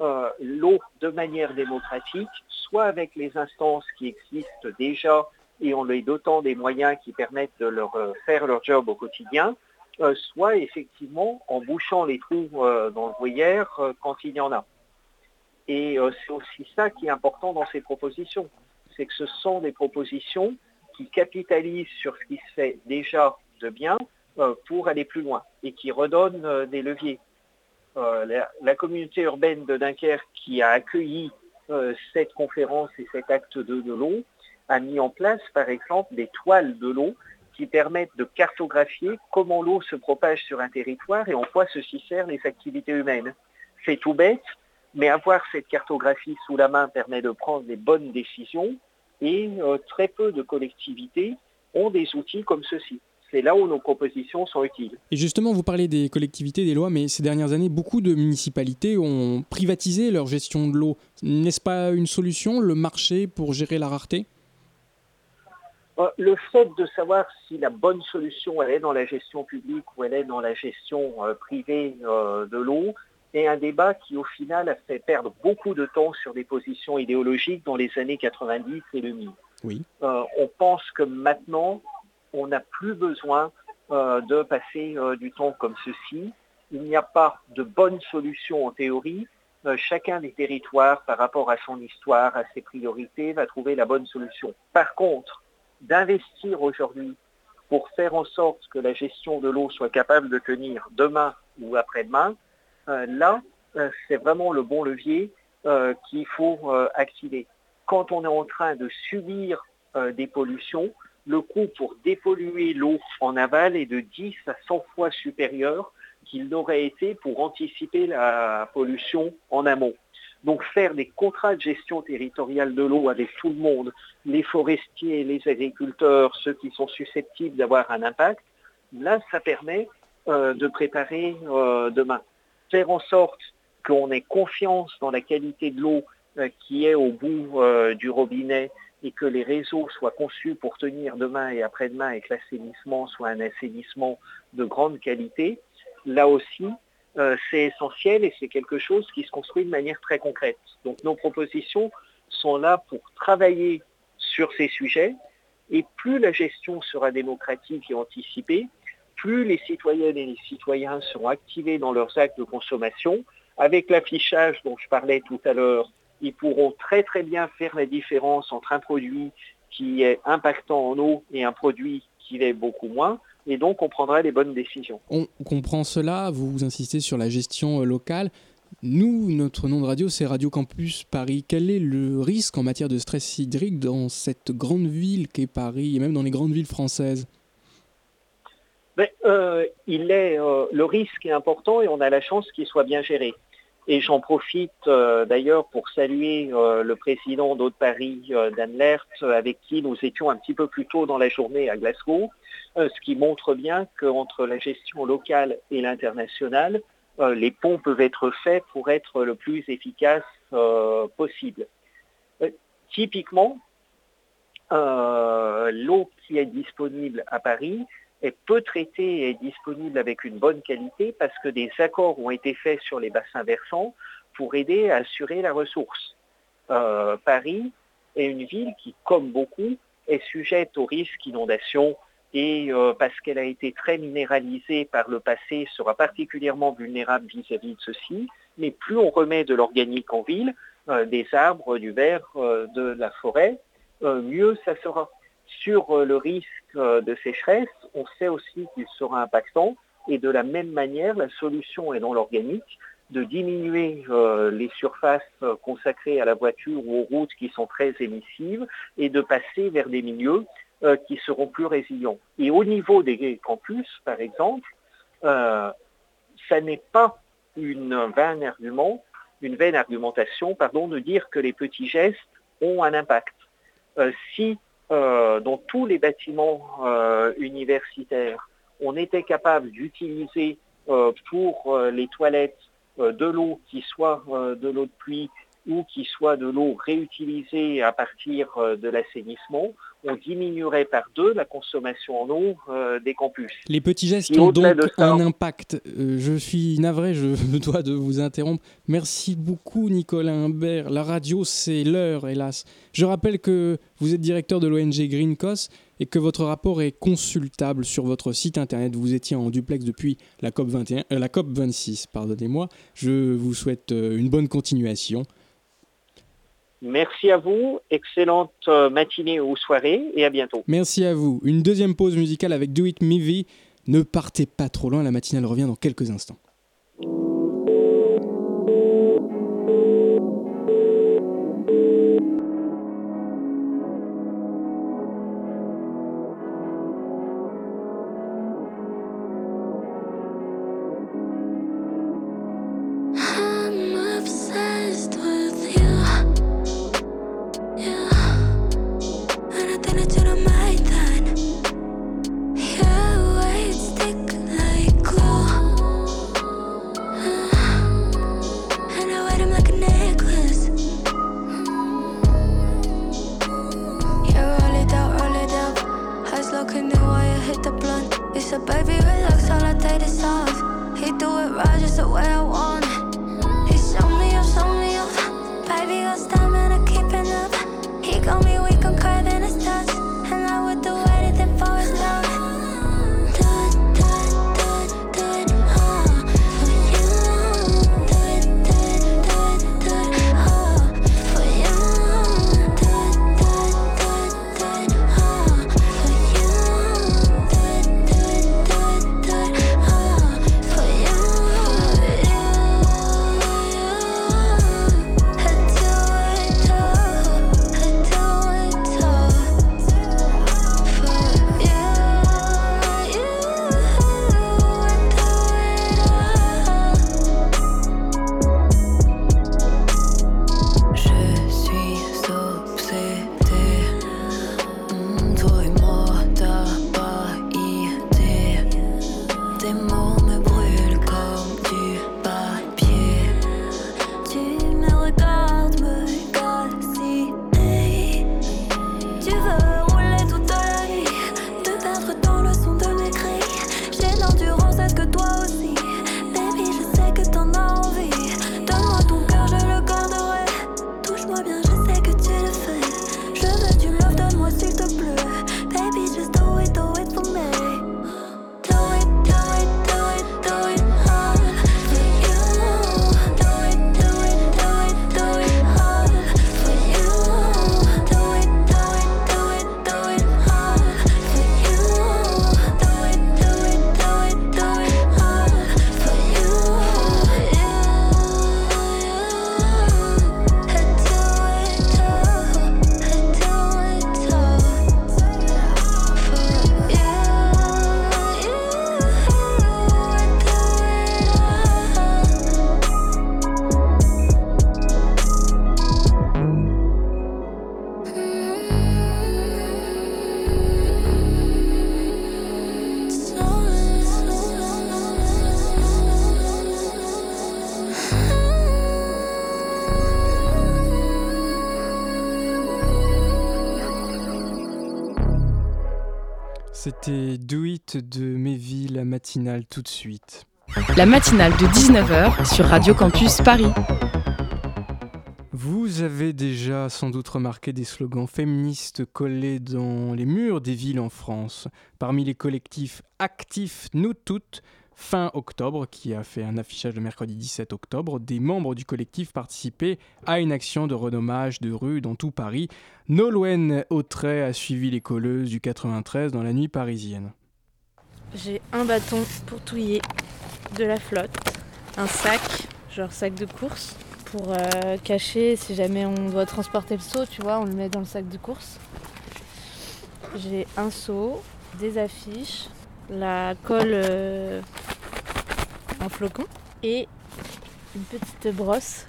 euh, l'eau de manière démocratique, soit avec les instances qui existent déjà et en les dotant des moyens qui permettent de leur euh, faire leur job au quotidien, euh, soit effectivement en bouchant les trous dans le voyère quand il y en a. Et c'est aussi ça qui est important dans ces propositions, c'est que ce sont des propositions qui capitalisent sur ce qui se fait déjà de bien pour aller plus loin et qui redonnent des leviers. Euh, la, communauté urbaine de Dunkerque qui a accueilli euh, cette conférence et cet acte 2 de l'eau a mis en place par exemple des toiles de l'eau qui permettent de cartographier comment l'eau se propage sur un territoire et en quoi ceci sert les activités humaines. C'est tout bête, mais avoir cette cartographie sous la main permet de prendre des bonnes décisions et euh, très peu de collectivités ont des outils comme ceci c'est là où nos propositions sont utiles. Et justement, vous parlez des collectivités, des lois, mais ces dernières années, beaucoup de municipalités ont privatisé leur gestion de l'eau. N'est-ce pas une solution, le marché, pour gérer la rareté? Le fait de savoir si la bonne solution elle est dans la gestion publique ou elle est dans la gestion euh, privée euh, de l'eau est un débat qui au final a fait perdre beaucoup de temps sur des positions idéologiques dans les années 90 et 2000. Oui. Euh, on pense que maintenant on n'a plus besoin euh, de passer euh, du temps comme ceci. Il n'y a pas de bonne solution en théorie. Euh, chacun des territoires, par rapport à son histoire, à ses priorités, va trouver la bonne solution. Par contre, d'investir aujourd'hui pour faire en sorte que la gestion de l'eau soit capable de tenir demain ou après-demain, là, c'est vraiment le bon levier qu'il faut activer. Quand on est en train de subir des pollutions, le coût pour dépolluer l'eau en aval est de 10 à 100 fois supérieur qu'il n'aurait été pour anticiper la pollution en amont. Donc faire des contrats de gestion territoriale de l'eau avec tout le monde, les forestiers, les agriculteurs, ceux qui sont susceptibles d'avoir un impact, là, ça permet euh, de préparer euh, demain. Faire en sorte qu'on ait confiance dans la qualité de l'eau euh, qui est au bout du robinet et que les réseaux soient conçus pour tenir demain et après-demain et que l'assainissement soit un assainissement de grande qualité, là aussi, euh, c'est essentiel et c'est quelque chose qui se construit de manière très concrète. Donc nos propositions sont là pour travailler sur ces sujets et plus la gestion sera démocratique et anticipée, plus les citoyennes et les citoyens seront activés dans leurs actes de consommation. Avec l'affichage dont je parlais tout à l'heure, ils pourront très très bien faire la différence entre un produit qui est impactant en eau et un produit qui l'est beaucoup moins et donc on prendra les bonnes décisions. On comprend cela, vous insistez sur la gestion euh, locale. Nous, notre nom de radio, c'est Radio Campus Paris. Quel est le risque en matière de stress hydrique dans cette grande ville qu'est Paris et même dans les grandes villes françaises? Ben, euh, il est, euh, Le risque est important et on a la chance qu'il soit bien géré. Et j'en profite euh, d'ailleurs pour saluer euh, le président d'Eau de Paris, euh, Dan Lert, avec qui nous étions un petit peu plus tôt dans la journée à Glasgow, ce qui montre bien qu'entre la gestion locale et l'international, les ponts peuvent être faits pour être le plus efficace possible. typiquement, l'eau qui est disponible à Paris, est peu traité et disponible avec une bonne qualité parce que des accords ont été faits sur les bassins versants pour aider à assurer la ressource. Euh, Paris est une ville qui, comme beaucoup, est sujette au risque d'inondation et euh, parce qu'elle a été très minéralisée par le passé, sera particulièrement vulnérable vis-à-vis de ceci. Mais plus on remet de l'organique en ville, euh, des arbres, du verre, de la forêt, mieux ça sera. Sur le risque de sécheresse, on sait aussi qu'il sera impactant et de la même manière, la solution est dans l'organique de diminuer euh, les surfaces euh, consacrées à la voiture ou aux routes qui sont très émissives et de passer vers des milieux euh, qui seront plus résilients. Et au niveau des campus, par exemple, ça n'est pas une vaine argumentation, de dire que les petits gestes ont un impact. euh, dans tous les bâtiments euh, universitaires, on était capable d'utiliser euh, pour les toilettes de l'eau qui soit de l'eau de pluie ou qui soit de l'eau réutilisée à partir de l'assainissement, on diminuerait par deux la consommation en eau euh, des campus. Les petits gestes ont donc un impact. Euh, je suis navré, je me <laughs> dois de vous interrompre. Merci beaucoup Nicolas Humbert. La radio, c'est l'heure, hélas. Je rappelle que vous êtes directeur de l'ONG Greencos et que votre rapport est consultable sur votre site internet. Vous étiez en duplex depuis la COP, 21, euh, la COP 26. Pardonnez-moi. Je vous souhaite une bonne continuation. Merci à vous, excellente euh, matinée ou soirée et à bientôt. Merci à vous. Une deuxième pause musicale avec Do It Mivi. Ne partez pas trop loin, la matinale revient dans quelques instants. De Méville, la matinale tout de suite. La matinale de 19h sur Radio Campus Paris. Vous avez déjà sans doute remarqué des slogans féministes collés dans les murs des villes en France. Parmi les collectifs actifs Nous Toutes, fin octobre, qui a fait un affichage le mercredi 17 octobre, des membres du collectif participaient à une action de renommage de rue dans tout Paris. Nolwenn Autray a suivi les colleuses du 93 dans la nuit parisienne. J'ai un bâton pour touiller, de la flotte, un sac, genre sac de course, pour euh, cacher si jamais on doit transporter le seau, tu vois, on le met dans le sac de course. J'ai un seau, des affiches, la colle euh, en flocon et une petite brosse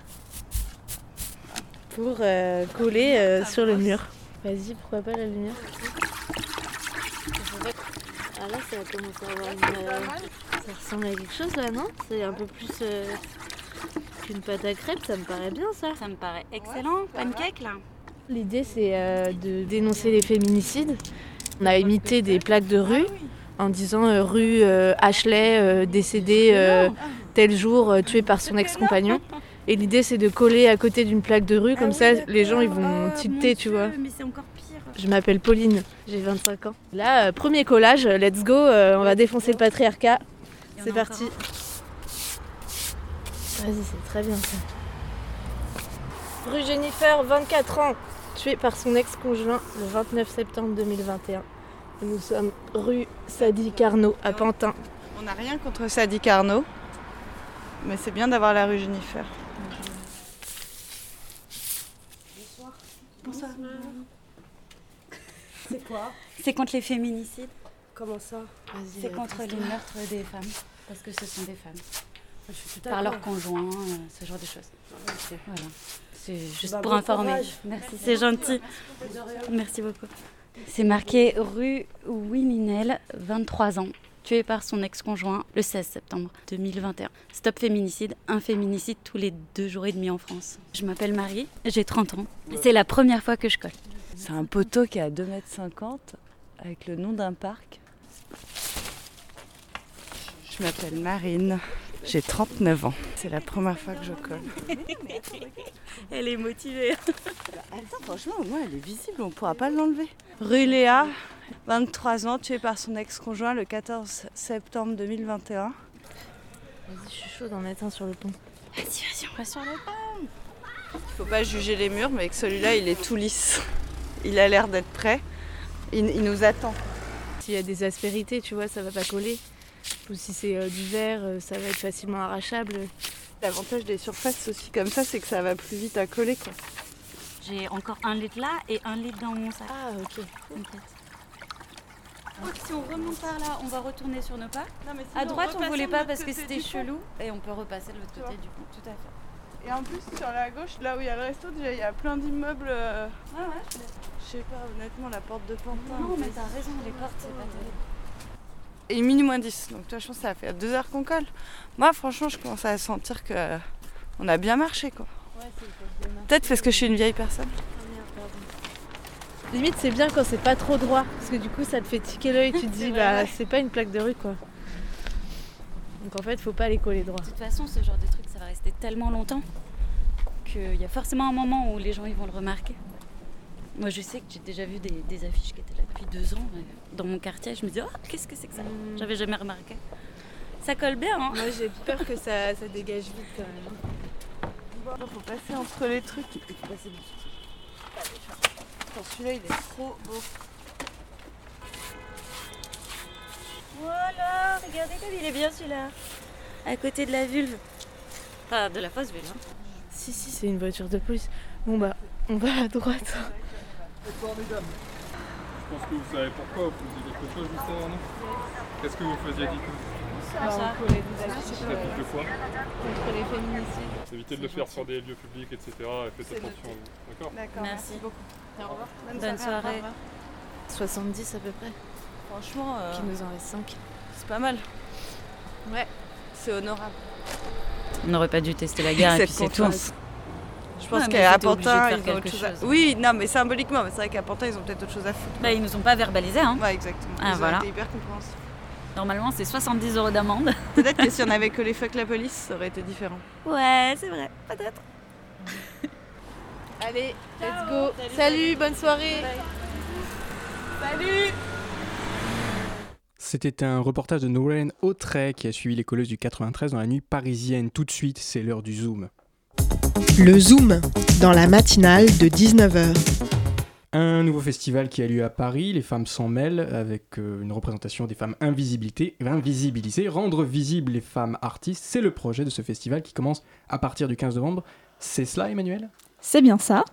pour euh, coller sur le mur. Vas-y, pourquoi pas la lumière? Ah là, ça commencer à avoir une... euh, Ça ressemble à quelque chose là, non? C'est un peu plus euh, qu'une pâte à crêpes, ça me paraît bien ça. Ça me paraît excellent. Pancake là. L'idée c'est euh, de dénoncer les féminicides. On a imité des plaques de rue en disant euh, rue euh, Ashley euh, décédée euh, tel jour euh, tuée par son ex-compagnon. Et l'idée c'est de coller à côté d'une plaque de rue, comme ça les gens ils vont tilter, tu vois. Mais c'est encore pire. Je m'appelle Pauline, j'ai 25 ans. Là, euh, premier collage, let's go, euh, on va défoncer le patriarcat. C'est parti. Vas-y, c'est très bien ça. Rue Jennifer, 24 ans, tuée par son ex-conjoint le 29 septembre 2021. Et nous sommes rue Sadi Carnot à Pantin. On n'a rien contre Sadi Carnot, mais c'est bien d'avoir la rue Jennifer. C'est contre les féminicides. Comment ça C'est contre les meurtres des femmes. Parce que ce sont des femmes. Je suis Par leur conjoint, euh, ce genre de choses. Voilà. C'est juste Bah, pour bon informer. courage. Merci, c'est gentil. Merci beaucoup. C'est marqué rue Wiminel, 23 ans, tué par son ex-conjoint le 16 septembre 2021. Stop féminicide, un féminicide tous les deux jours et demi en France. Je m'appelle Marie, j'ai 30 ans. C'est la première fois que je colle. C'est un poteau qui est à 2,50 m avec le nom d'un parc. Je m'appelle Marine, j'ai 39 ans. C'est la première fois que je colle. <laughs> Elle est motivée. Attends, franchement, au moins elle est visible, on ne pourra pas l'enlever. Rue Léa, 23 ans, tuée par son ex-conjoint le 14 septembre 2021. Vas-y, je suis chaud d'en mettre un sur le pont. Vas-y, vas-y, on va sur le Il faut pas juger les murs, mais avec celui-là, il est tout lisse. Il a l'air d'être prêt. Il, il nous attend. S'il y a des aspérités, tu vois, ça va pas coller. Ou si c'est euh, du verre, euh, ça va être facilement arrachable. L'avantage des surfaces aussi comme ça, c'est que ça va plus vite à coller. Quoi. J'ai encore un litre là et un litre dans mon sac. Ah, ok. T'inquiète. Si on remonte par là, on va retourner sur nos pas. À droite, on voulait pas parce que c'était chelou. Et on peut repasser de l'autre côté du coup. Tout à fait. Et en plus, sur la gauche, là où il y a le resto, déjà, il y a plein d'immeubles. euh, Ouais, ouais. Je sais pas, honnêtement, la porte de Pantin. Non, mais t'as raison, les portes, c'est pas terrible. Et minuit moins 10. Donc, toi, je pense que ça fait deux heures qu'on colle. Moi, franchement, je commence à sentir que euh, on a bien marché, quoi. Peut-être parce que je suis une vieille personne. Limite, c'est bien quand c'est pas trop droit. Parce que du coup, ça te fait tiquer l'œil. Tu te <laughs> dis, bah, c'est pas une plaque de rue, quoi. Donc en fait, faut pas les coller droit. De toute façon, ce genre de truc, ça va rester tellement longtemps qu'il y a forcément un moment où les gens ils vont le remarquer. Moi, je sais que j'ai déjà vu des, des affiches qui étaient là depuis deux ans euh, dans mon quartier. Je me dis, oh, qu'est-ce que c'est que ça? J'avais jamais remarqué. Ça colle bien, hein Moi, j'ai peur que ça, ça dégage vite quand même. Il faut passer entre les trucs. Attends, celui-là, il est trop beau. Voilà, regardez comme il est bien celui-là. À côté de la vulve. Enfin, de la fausse vulve. hein. Si, si, c'est une voiture de police. Bon, bah, on va à droite. Bonsoir mesdames. Je pense que vous savez pourquoi vous faisiez quelque chose juste avant nous. Qu'est-ce que vous faisiez du coup Ça contre les féminicides. Évitez de le faire sur des lieux publics, etc. Et faites attention à vous. D'accord? D'accord, Merci. beaucoup. Au revoir. Bonne soirée. 70 à peu près. Franchement, euh, Qui nous en reste 5. c'est pas mal. Ouais. C'est honorable. On n'aurait pas dû tester la gare <laughs> et puis c'est tout. Je pense qu'à Pantin, ils ont autre chose à... Oui, non, mais symboliquement, c'est vrai qu'à Pantin, ils ont peut-être autre chose à foutre. Bah, ils nous ont pas verbalisé. Hein. Ouais, exactement. Ah, ils voilà. ont été hyper compréhensifs. Normalement, c'est 70 euros d'amende. <laughs> Peut-être que si on avait collé fuck la police, ça aurait été différent. Ouais, c'est vrai, peut-être. <laughs> Allez, let's go. Salut, bonne soirée. Salut C'était un reportage de Nourène Autray qui a suivi les colleuses du 93 dans la nuit parisienne. Tout de suite, c'est l'heure du Zoom. Le Zoom, dans la matinale de 19h. Un nouveau festival qui a lieu à Paris, Les femmes s'en mêlent, avec euh, une représentation des femmes invisibilité- invisibilisées. Rendre visibles les femmes artistes, c'est le projet de ce festival qui commence à partir du 15 novembre. C'est cela, Emmanuel? C'est bien ça.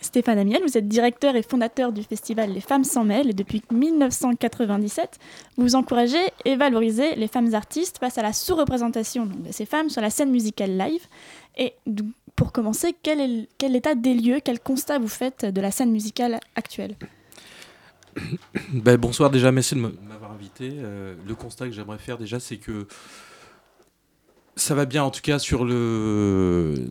Stéphane Amiel, vous êtes directeur et fondateur du festival Les Femmes s'en mêlent depuis 1997, vous encouragez et valorisez les femmes artistes face à la sous-représentation de ces femmes sur la scène musicale live. Et pour commencer, quel est quel des lieux, quel constat vous faites de la scène musicale actuelle? <coughs> Ben, bonsoir déjà, merci de m'avoir invité. Euh, le constat que j'aimerais faire déjà, c'est que ça va bien, en tout cas sur le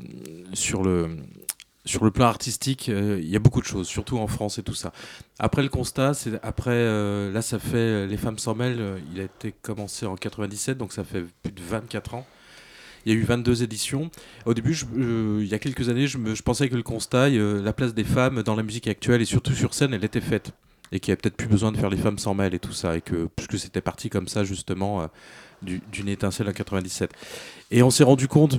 sur le plan artistique, euh, il y a beaucoup de choses, surtout en France et tout ça. Après le constat, c'est après euh, là, ça fait euh, les femmes s'en mêlent. il a été commencé en 97, donc ça fait plus de 24 ans. Il y a eu 22 éditions. Au début, il y a quelques années, je, me- je pensais que le constat, la place des femmes dans la musique actuelle et surtout sur scène, elle était faite et qu'il n'y a peut-être plus besoin de faire les femmes sans mêle et tout ça, et que puisque c'était parti comme ça justement euh, du- d'une étincelle en 97. Et on s'est rendu compte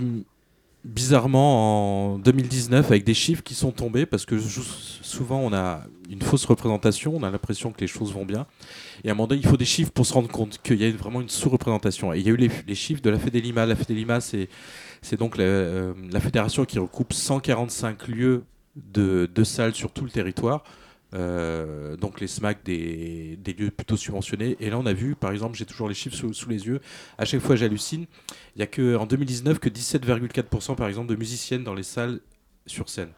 bizarrement en 2019 avec des chiffres qui sont tombés parce que souvent on a une fausse représentation, on a l'impression que les choses vont bien, et à un moment donné il faut des chiffres pour se rendre compte qu'il y a vraiment une sous-représentation. Et il y a eu les, chiffres de la Fédélima. La Fédélima c'est donc la, euh, fédération qui recoupe 145 lieux de salles sur tout le territoire. Euh, donc les SMAC des, lieux plutôt subventionnés. Et là, on a vu, par exemple, j'ai toujours les chiffres sous, les yeux. À chaque fois, j'hallucine. Il n'y a que en 2019 que 17,4% par exemple de musiciennes dans les salles sur scène.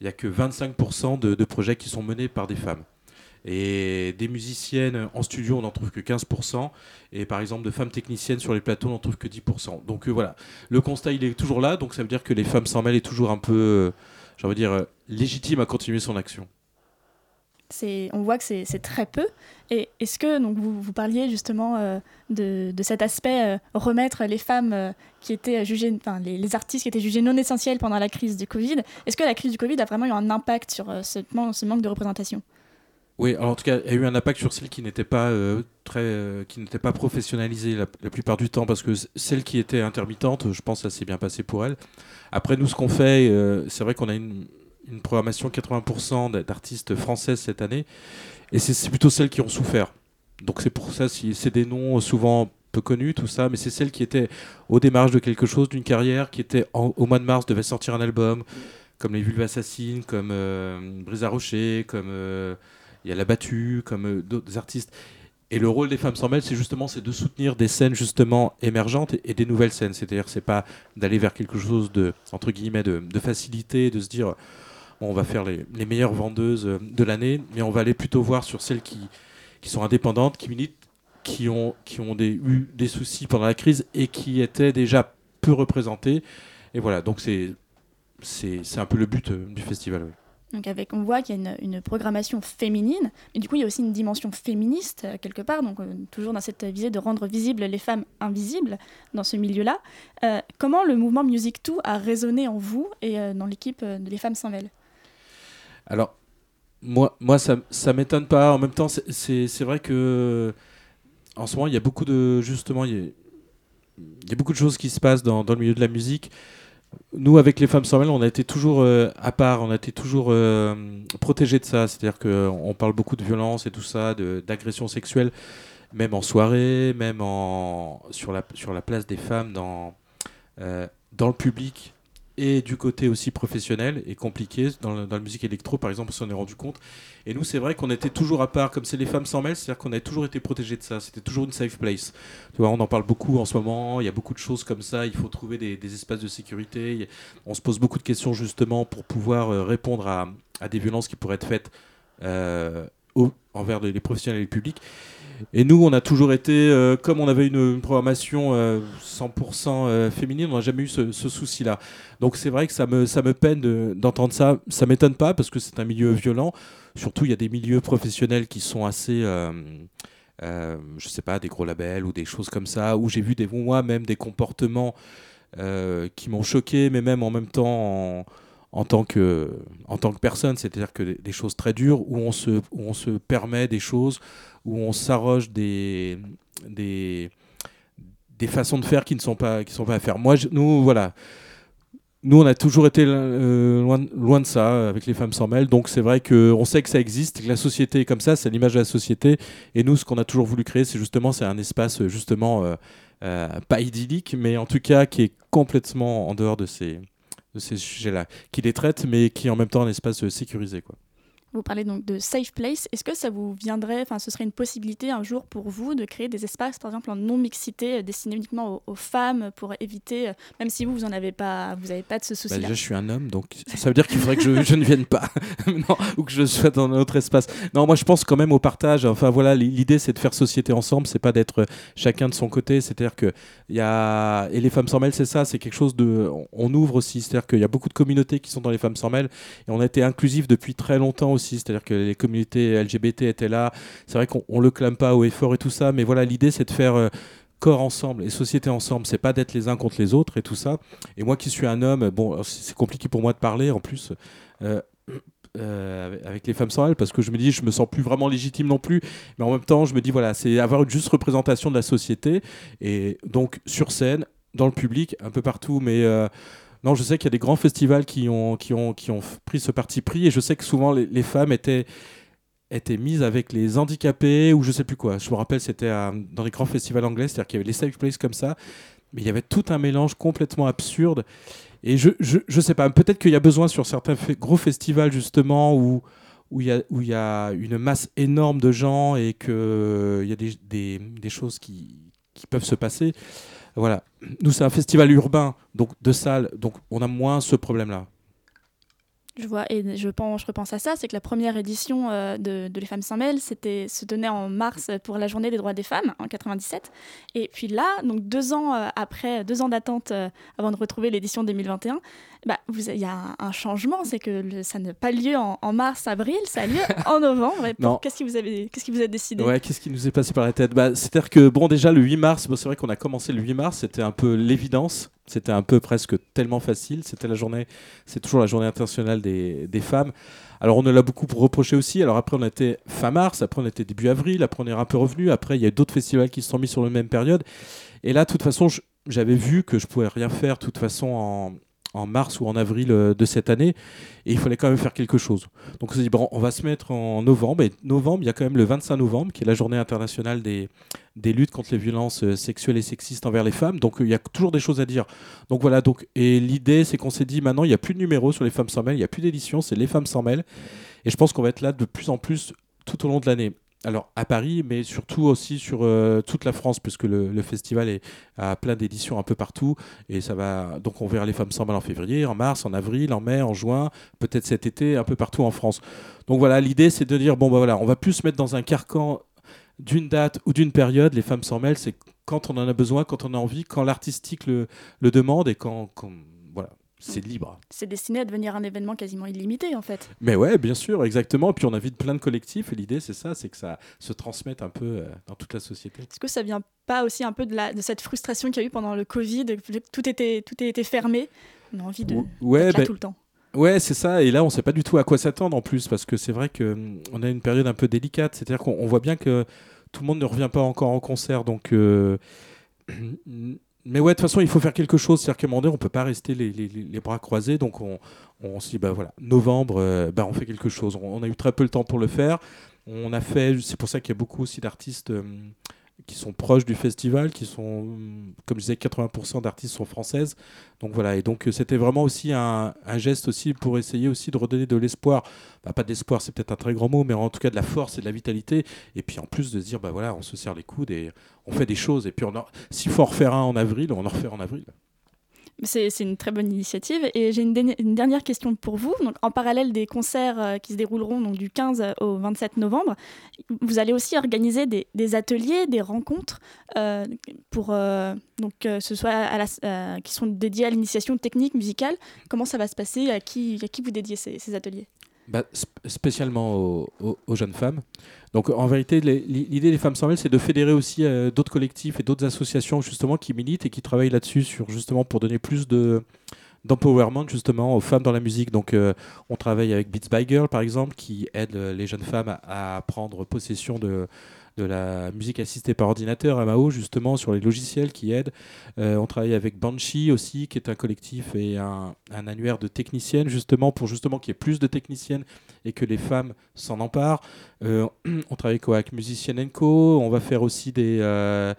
Il n'y a que 25% de, projets qui sont menés par des femmes. Et des musiciennes en studio, on n'en trouve que 15%. Et par exemple, de femmes techniciennes sur les plateaux, on n'en trouve que 10%. Donc euh, voilà, le constat, il est toujours là. Donc ça veut dire que les femmes s'en mêlent est toujours un peu, euh, j'ai dire, euh, légitime à continuer son action. On voit que c'est très peu. Et est-ce que donc vous, parliez justement euh, de, cet aspect euh, remettre les femmes euh, qui étaient jugées, enfin les, artistes qui étaient jugés non essentiels pendant la crise du Covid. Est-ce que la crise du Covid a vraiment eu un impact sur ce, man- ce manque de représentation? Oui, alors en tout cas, il y a eu un impact sur celles qui n'étaient pas très, qui n'étaient pas professionnalisées la, la plupart du temps, parce que celles qui étaient intermittentes, je pense ça s'est bien passé pour elles. Après, nous, ce qu'on fait, c'est vrai qu'on a une, une programmation 80% d- d'artistes françaises cette année, et c'est plutôt celles qui ont souffert. Donc c'est pour ça, si c'est des noms souvent peu connus, tout ça, mais c'est celles qui étaient au démarrage de quelque chose, d'une carrière, qui étaient en- au mois de mars, devaient sortir un album, comme les Vulves Assassines, comme euh, Brisa Rocher, comme euh, il y a La Battue, comme euh, d'autres artistes. Et le rôle des femmes sans mêle, c'est justement c'est de soutenir des scènes justement émergentes et, des nouvelles scènes. C'est-à-dire c'est pas d'aller vers quelque chose de entre guillemets de, de facilité, de se dire on va faire les, meilleures vendeuses euh, de l'année, mais on va aller plutôt voir sur celles qui, sont indépendantes, qui militent, qui ont, des, eu des soucis pendant la crise et qui étaient déjà peu représentées. Et voilà, donc c'est un peu le but euh, du festival. Donc avec, on voit qu'il y a une, programmation féminine, et du coup il y a aussi une dimension féministe euh, quelque part, donc toujours dans cette visée de rendre visibles les femmes invisibles dans ce milieu-là. Comment le mouvement Music 2 a résonné en vous et dans l'équipe de Les Femmes sans Alors, moi, moi ça, ça m'étonne pas. En même temps, c'est- vrai que en ce moment, il y a beaucoup de. Justement, y beaucoup de choses qui se passent dans, le milieu de la musique. Nous, avec les femmes sans mêle, on a été toujours euh, à part, on a été toujours euh, protégés de ça. C'est-à-dire qu'on parle beaucoup de violence et tout ça, de- d'agression sexuelle, même en soirée, même en, sur, la, sur la place des femmes dans, euh, dans le public et du côté aussi professionnel et compliqué. Dans, le- dans la musique électro par exemple on s'en est rendu compte. Et nous c'est vrai qu'on était toujours à part comme c'est les femmes sans mêle c'est à dire qu'on a toujours été protégés de ça. C'était toujours une safe place. Tu vois on en parle beaucoup en ce moment. Il y a beaucoup de choses comme ça. Il faut trouver des, espaces de sécurité. On se pose beaucoup de questions justement pour pouvoir euh, répondre à, des violences qui pourraient être faites euh, envers les professionnels et le public. Et nous, on a toujours été, euh, comme on avait une, programmation 100% euh, féminine, on n'a jamais eu ce, souci-là. Donc c'est vrai que ça me, ça me peine d'entendre ça. Ça m'étonne pas parce que c'est un milieu violent. Surtout, il y a des milieux professionnels qui sont assez... Euh, je sais pas, des gros labels ou des choses comme ça, où j'ai vu des moi-même des comportements euh, qui m'ont choqué, mais même en même temps en, tant, que, en tant que personne, c'est-à-dire que des, choses très dures, où on se, où on se permet des choses, où on s'arroge des, des, des façons de faire qui ne sont pas, qui sont pas à faire. Moi, nous, voilà nous, on a toujours été euh, loin, loin, de ça avec les femmes sans mêle. Donc, c'est vrai qu'on sait que ça existe, que la société est comme ça, c'est l'image de la société. Et nous, ce qu'on a toujours voulu créer, c'est justement un espace, justement, euh, euh, pas idyllique, mais en tout cas qui est complètement en dehors de ces, de ces sujets-là, qui les traite, mais qui est en même temps un espace sécurisé. Quoi. Vous parlez donc de safe place. Est-ce que ça vous viendrait, enfin, ce serait une possibilité un jour pour vous de créer des espaces, par exemple, en non-mixité, euh, destinés uniquement aux, femmes, pour éviter, euh, même si vous, vous n'en avez pas, vous n'avez pas de ce souci-là? bah, Déjà, je suis un homme, donc ça veut dire qu'il faudrait que je, ne vienne pas, <laughs> ou que je sois dans un autre espace. Non, moi, je pense quand même au partage. Enfin, voilà, l'idée, c'est de faire société ensemble, c'est pas d'être chacun de son côté. C'est-à-dire que il y a et les femmes sans mêle, c'est ça, c'est quelque chose de, on ouvre aussi. C'est-à-dire qu'il y a beaucoup de communautés qui sont dans les femmes sans mêle, et on a été inclusif depuis très longtemps aussi. C'est-à-dire que les communautés LGBT étaient là. C'est vrai qu'on le clame pas au effort et tout ça, mais voilà, l'idée c'est de faire euh, corps ensemble et société ensemble. C'est pas d'être les uns contre les autres et tout ça. Et moi qui suis un homme, bon, c'est compliqué pour moi de parler en plus. Euh, euh, avec les femmes sans elles parce que je me dis je me sens plus vraiment légitime non plus mais en même temps je me dis voilà c'est avoir une juste représentation de la société et donc sur scène dans le public un peu partout mais non, je sais qu'il y a des grands festivals qui ont, qui ont, qui ont pris ce parti pris et je sais que souvent les, femmes étaient, étaient mises avec les handicapés ou je sais plus quoi. Je me rappelle, c'était dans les grands festivals anglais, c'est-à-dire qu'il y avait les safe places comme ça, mais il y avait tout un mélange complètement absurde. Et je, je, je sais pas, peut-être qu'il y a besoin sur certains gros festivals justement où, où il, y a, où il une masse énorme de gens et qu'il y a des, des, des choses qui, qui peuvent se passer. Voilà. Nous, c'est un festival urbain, donc de salles, donc on a moins ce problème-là. Je vois, et je, pense, je repense à ça, c'est que la première édition euh, de, Les Femmes sans mêle c'était, se tenait en mars pour la journée des droits des femmes, en 97. Et puis là, donc deux ans euh, après, deux ans d'attente euh, avant de retrouver l'édition 2021, bah, il y a un, changement, c'est que ça n'a pas lieu en, mars, avril, ça a lieu en novembre. Qu'est-ce qui vous avez, qu'est-ce qui vous a décidé? Ouais, qu'est-ce qui nous est passé par la tête? Bah, C'est-à-dire que bon, déjà le 8 mars, c'est vrai qu'on a commencé le 8 mars, c'était un peu l'évidence, c'était un peu presque tellement facile. C'était la journée, c'est toujours la journée internationale des, des femmes. Alors on l'a beaucoup reproché aussi. Alors après on était fin mars, après on était début avril, après on est un peu revenu. Après il y a d'autres festivals qui se sont mis sur la même période. Et là, de toute façon, j'avais vu que je pouvais rien faire de toute façon en, en mars ou en avril euh, de cette année et il fallait quand même faire quelque chose. Donc on s'est dit bon, on va se mettre en novembre et novembre, il y a quand même le 25 novembre qui est la journée internationale des, luttes contre les violences euh, sexuelles et sexistes envers les femmes. Donc il y a toujours des choses à dire. Donc voilà, donc et l'idée c'est qu'on s'est dit maintenant il n'y a plus de numéro sur les femmes sans mêle, il n'y a plus d'édition, c'est les femmes sans mêle et je pense qu'on va être là de plus en plus tout au long de l'année alors à Paris, mais surtout aussi sur euh, toute la France, puisque le, festival est à plein d'éditions un peu partout. Et ça va. Donc on verra les femmes sans mal en février, en mars, en avril, en mai, en juin, peut-être cet été, un peu partout en France. Donc voilà, l'idée c'est de dire bon bah voilà, on va plus se mettre dans un carcan d'une date ou d'une période. Les femmes sans mêle, c'est quand on en a besoin, quand on a envie, quand l'artistique le, demande et quand c'est libre. C'est destiné à devenir un événement quasiment illimité en fait. Mais ouais, bien sûr, exactement. Puis on invite plein de collectifs et l'idée c'est ça, c'est que ça se transmette un peu euh, dans toute la société. Est-ce que ça vient pas aussi un peu de, la, de cette frustration qu'il y a eu pendant le Covid, tout était, tout était fermé, on a envie de ouais, ben, tout le temps. Ouais, c'est ça. Et là, on sait pas du tout à quoi s'attendre en plus, parce que c'est vrai qu'on hum, a une période un peu délicate. C'est-à-dire qu'on voit bien que tout le monde ne revient pas encore en concert, donc. Euh, <clears throat> mais ouais, de toute façon, il faut faire quelque chose. C'est-à-dire qu'à un moment donné, on peut pas rester les, bras croisés. Donc, on, on se dit, bah voilà, novembre, euh, bah, on fait quelque chose. On, a eu très peu le temps pour le faire. On a fait, c'est pour ça qu'il y a beaucoup aussi d'artistes. Euh, qui sont proches du festival, qui sont, comme je disais, 80% d'artistes sont françaises. Donc voilà, et donc euh, c'était vraiment aussi un, geste aussi pour essayer aussi de redonner de l'espoir. Bah, pas d'espoir, c'est peut-être un très grand mot, mais en tout cas de la force et de la vitalité. Et puis en plus de se dire, bah voilà, on se serre les coudes et on fait des choses. Et puis s'il faut en refaire un en avril, on en refait en avril. C'est une très bonne initiative. Et j'ai une, dernière question pour vous. Donc, en parallèle des concerts euh, qui se dérouleront donc, du 15 au 27 novembre, vous allez aussi organiser des, ateliers, des rencontres euh, pour euh, donc ce soit qui sont dédiés à l'initiation technique musicale. Comment ça va se passer? À qui, à qui vous dédiez ces ateliers? Bah, spécialement aux, jeunes femmes. Donc en vérité, l'idée des femmes sans c'est de fédérer aussi euh, d'autres collectifs et d'autres associations justement qui militent et qui travaillent là-dessus sur justement pour donner plus de d'empowerment justement aux femmes dans la musique. Donc euh, on travaille avec Beats by Girl par exemple qui aide euh, les jeunes femmes à prendre possession de de la musique assistée par ordinateur à Mao, justement, sur les logiciels qui aident. Euh, on travaille avec Banshee aussi, qui est un collectif et un, annuaire de techniciennes, justement, pour justement qu'il y ait plus de techniciennes et que les femmes s'en emparent. Euh, <clears throat> on travaille avec Musicienne Co. On va faire aussi des, euh,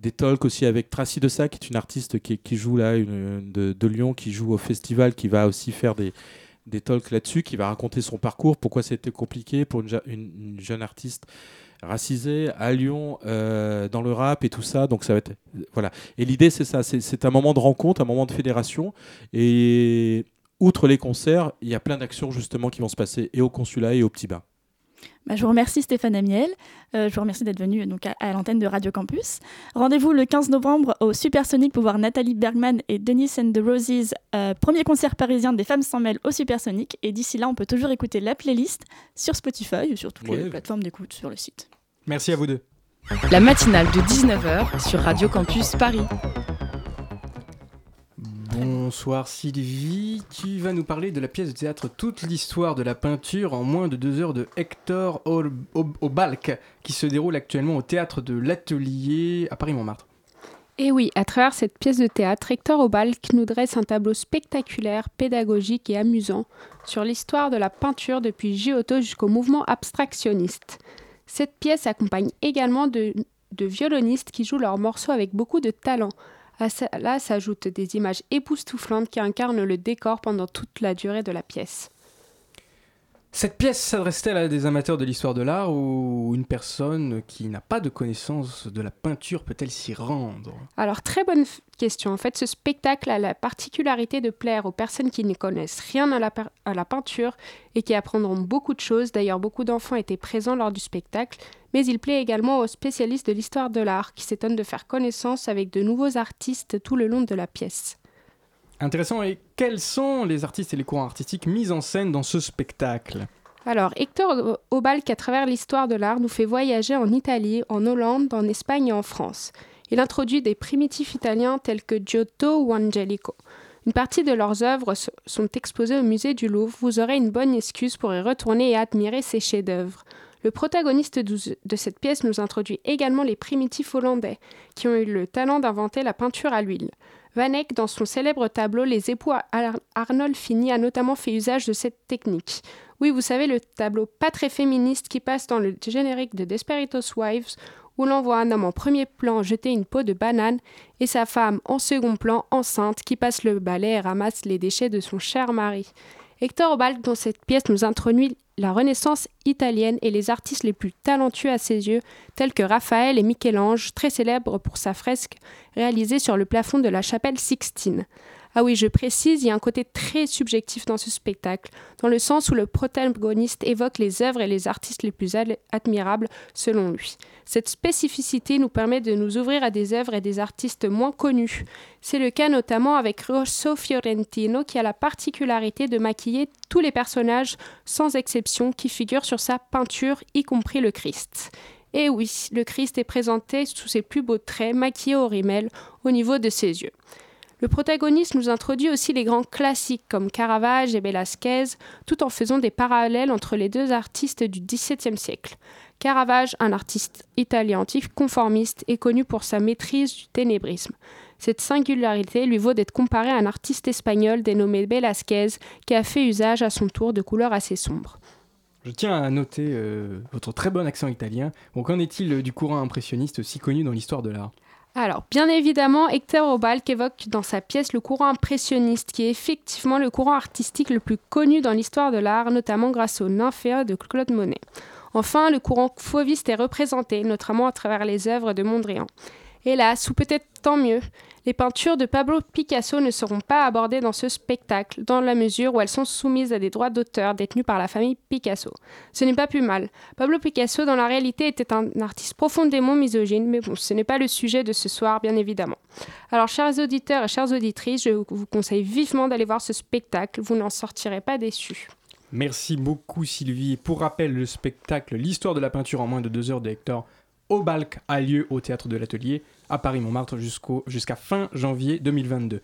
des talks aussi avec Tracy de qui est une artiste qui, joue là de, Lyon, qui joue au festival, qui va aussi faire des, des talks là-dessus, qui va raconter son parcours, pourquoi c'était compliqué pour une, jeune artiste racisée à Lyon euh, dans le rap et tout ça. Donc ça va être voilà. Et l'idée c'est ça, c'est un moment de rencontre, un moment de fédération. Et outre les concerts, il y a plein d'actions justement qui vont se passer et au consulat et au petit bain. Bah, je vous remercie Stéphane Amiel. Euh, je vous remercie d'être venu donc, à, l'antenne de Radio Campus. Rendez-vous le 15 novembre au Supersonic pour voir Nathalie Bergman et Denis and the Roses, euh, premier concert parisien des femmes sans mêle au Supersonic. Et d'ici là, on peut toujours écouter la playlist sur Spotify ou sur toutes les plateformes d'écoute sur le site. Merci à vous deux. La matinale de 19h sur Radio Campus Paris. Bonsoir Sylvie, tu vas nous parler de la pièce de théâtre Toute l'histoire de la peinture en moins de deux heures de Hector Obalk qui se déroule actuellement au théâtre de l'Atelier à Paris-Montmartre. Et oui, à travers cette pièce de théâtre, Hector Obalk nous dresse un tableau spectaculaire, pédagogique et amusant sur l'histoire de la peinture depuis Giotto jusqu'au mouvement abstractionniste. Cette pièce accompagne également de, de violonistes qui jouent leurs morceaux avec beaucoup de talent. À cela s'ajoutent des images époustouflantes qui incarnent le décor pendant toute la durée de la pièce. Cette pièce s'adresse-t-elle à des amateurs de l'histoire de l'art ou une personne qui n'a pas de connaissance de la peinture peut-elle s'y rendre? Alors très bonne question. En fait, ce spectacle a la particularité de plaire aux personnes qui ne connaissent rien à la, peinture et qui apprendront beaucoup de choses. D'ailleurs, beaucoup d'enfants étaient présents lors du spectacle, mais il plaît également aux spécialistes de l'histoire de l'art qui s'étonnent de faire connaissance avec de nouveaux artistes tout le long de la pièce. Intéressant. Et quels sont les artistes et les courants artistiques mis en scène dans ce spectacle? Alors, Hector Obalk, à travers l'histoire de l'art, nous fait voyager en Italie, en Hollande, en Espagne et en France. Il introduit des primitifs italiens tels que Giotto ou Angelico. Une partie de leurs œuvres sont exposées au musée du Louvre. Vous aurez une bonne excuse pour y retourner et admirer ces chefs-d'œuvre. Le protagoniste de cette pièce nous introduit également les primitifs hollandais, qui ont eu le talent d'inventer la peinture à l'huile. Van dans son célèbre tableau Les époux Arnold Fini, a notamment fait usage de cette technique. Oui, vous savez, le tableau pas très féministe qui passe dans le générique de Desperitos Wives, où l'on voit un homme en premier plan jeter une peau de banane et sa femme en second plan enceinte qui passe le balai et ramasse les déchets de son cher mari. Hector Balk, dans cette pièce, nous introduit la Renaissance italienne et les artistes les plus talentueux à ses yeux, tels que Raphaël et Michel-Ange, très célèbres pour sa fresque réalisée sur le plafond de la chapelle Sixtine. Ah oui, je précise, il y a un côté très subjectif dans ce spectacle, dans le sens où le protagoniste évoque les œuvres et les artistes les plus admirables selon lui. Cette spécificité nous permet de nous ouvrir à des œuvres et des artistes moins connus. C'est le cas notamment avec Rosso Fiorentino qui a la particularité de maquiller tous les personnages sans exception qui figurent sur sa peinture, y compris le Christ. Et oui, le Christ est présenté sous ses plus beaux traits, maquillé au rimel, au niveau de ses yeux. Le protagoniste nous introduit aussi les grands classiques comme Caravage et Velázquez, tout en faisant des parallèles entre les deux artistes du XVIIe siècle. Caravage, un artiste italien anticonformiste, est connu pour sa maîtrise du ténébrisme. Cette singularité lui vaut d'être comparé à un artiste espagnol dénommé Velázquez, qui a fait usage à son tour de couleurs assez sombres. Je tiens à noter euh, votre très bon accent italien. qu'en est-il du courant impressionniste si connu dans l'histoire de l'art? Alors, bien évidemment, Hector Obalk évoque dans sa pièce le courant impressionniste, qui est effectivement le courant artistique le plus connu dans l'histoire de l'art, notamment grâce au Nymphéa de Claude Monet. Enfin, le courant fauviste est représenté, notamment à travers les œuvres de Mondrian. Hélas, ou peut-être tant mieux, les peintures de Pablo Picasso ne seront pas abordées dans ce spectacle, dans la mesure où elles sont soumises à des droits d'auteur détenus par la famille Picasso. Ce n'est pas plus mal. Pablo Picasso, dans la réalité, était un artiste profondément misogyne, mais ce n'est pas le sujet de ce soir, bien évidemment. Alors, chers auditeurs et chères auditrices, je vous conseille vivement d'aller voir ce spectacle, vous n'en sortirez pas déçus. Merci beaucoup Sylvie. Pour rappel, le spectacle L'histoire de la peinture en moins de deux heures de Hector Obalk a lieu au théâtre de l'Atelier à Paris-Montmartre jusqu'à fin janvier 2022.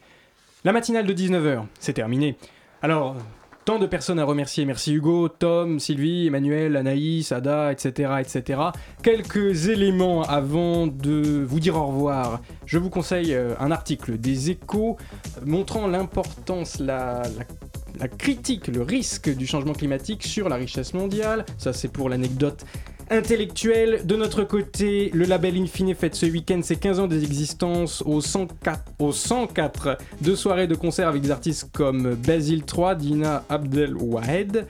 La matinale de 19h, c'est terminé. Alors, tant de personnes à remercier. Merci Hugo, Tom, Sylvie, Emmanuel, Anaïs, Ada, etc., etc. Quelques éléments avant de vous dire au revoir. Je vous conseille euh, un article des échos montrant l'importance, la, la la critique, le risque du changement climatique sur la richesse mondiale. Ça, c'est pour l'anecdote intellectuelle. De notre côté, le label Infine fête ce week-end ses 15 ans d'existence au 104, au 104 de soirées de concert avec des artistes comme Basil 3, Dina Abdelwahed.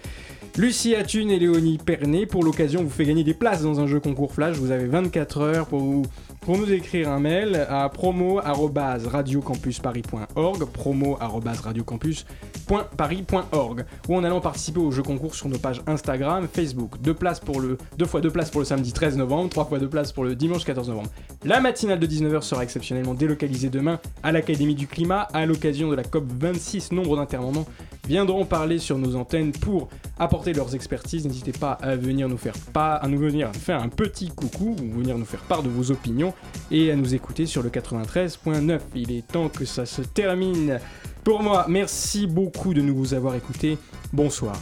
Lucie Atune et Léonie Pernet, pour l'occasion, vous fait gagner des places dans un jeu concours flash. Vous avez 24 heures pour vous pour nous écrire un mail à promo@radiocampusparis.org, promo@radiocampus.paris.org ou en allant participer au jeu concours sur nos pages Instagram, Facebook. Deux places pour le deux fois deux places pour le samedi 13 novembre, trois fois deux places pour le dimanche 14 novembre. La matinale de 19h sera exceptionnellement délocalisée demain à l'Académie du climat à l'occasion de la COP 26. Nombre d'intervenants viendront parler sur nos antennes pour apporter leurs expertises. N'hésitez pas à venir nous faire pas à nous venir faire un petit coucou ou venir nous faire part de vos opinions et à nous écouter sur le 93.9. Il est temps que ça se termine. Pour moi, merci beaucoup de nous avoir écoutés. Bonsoir.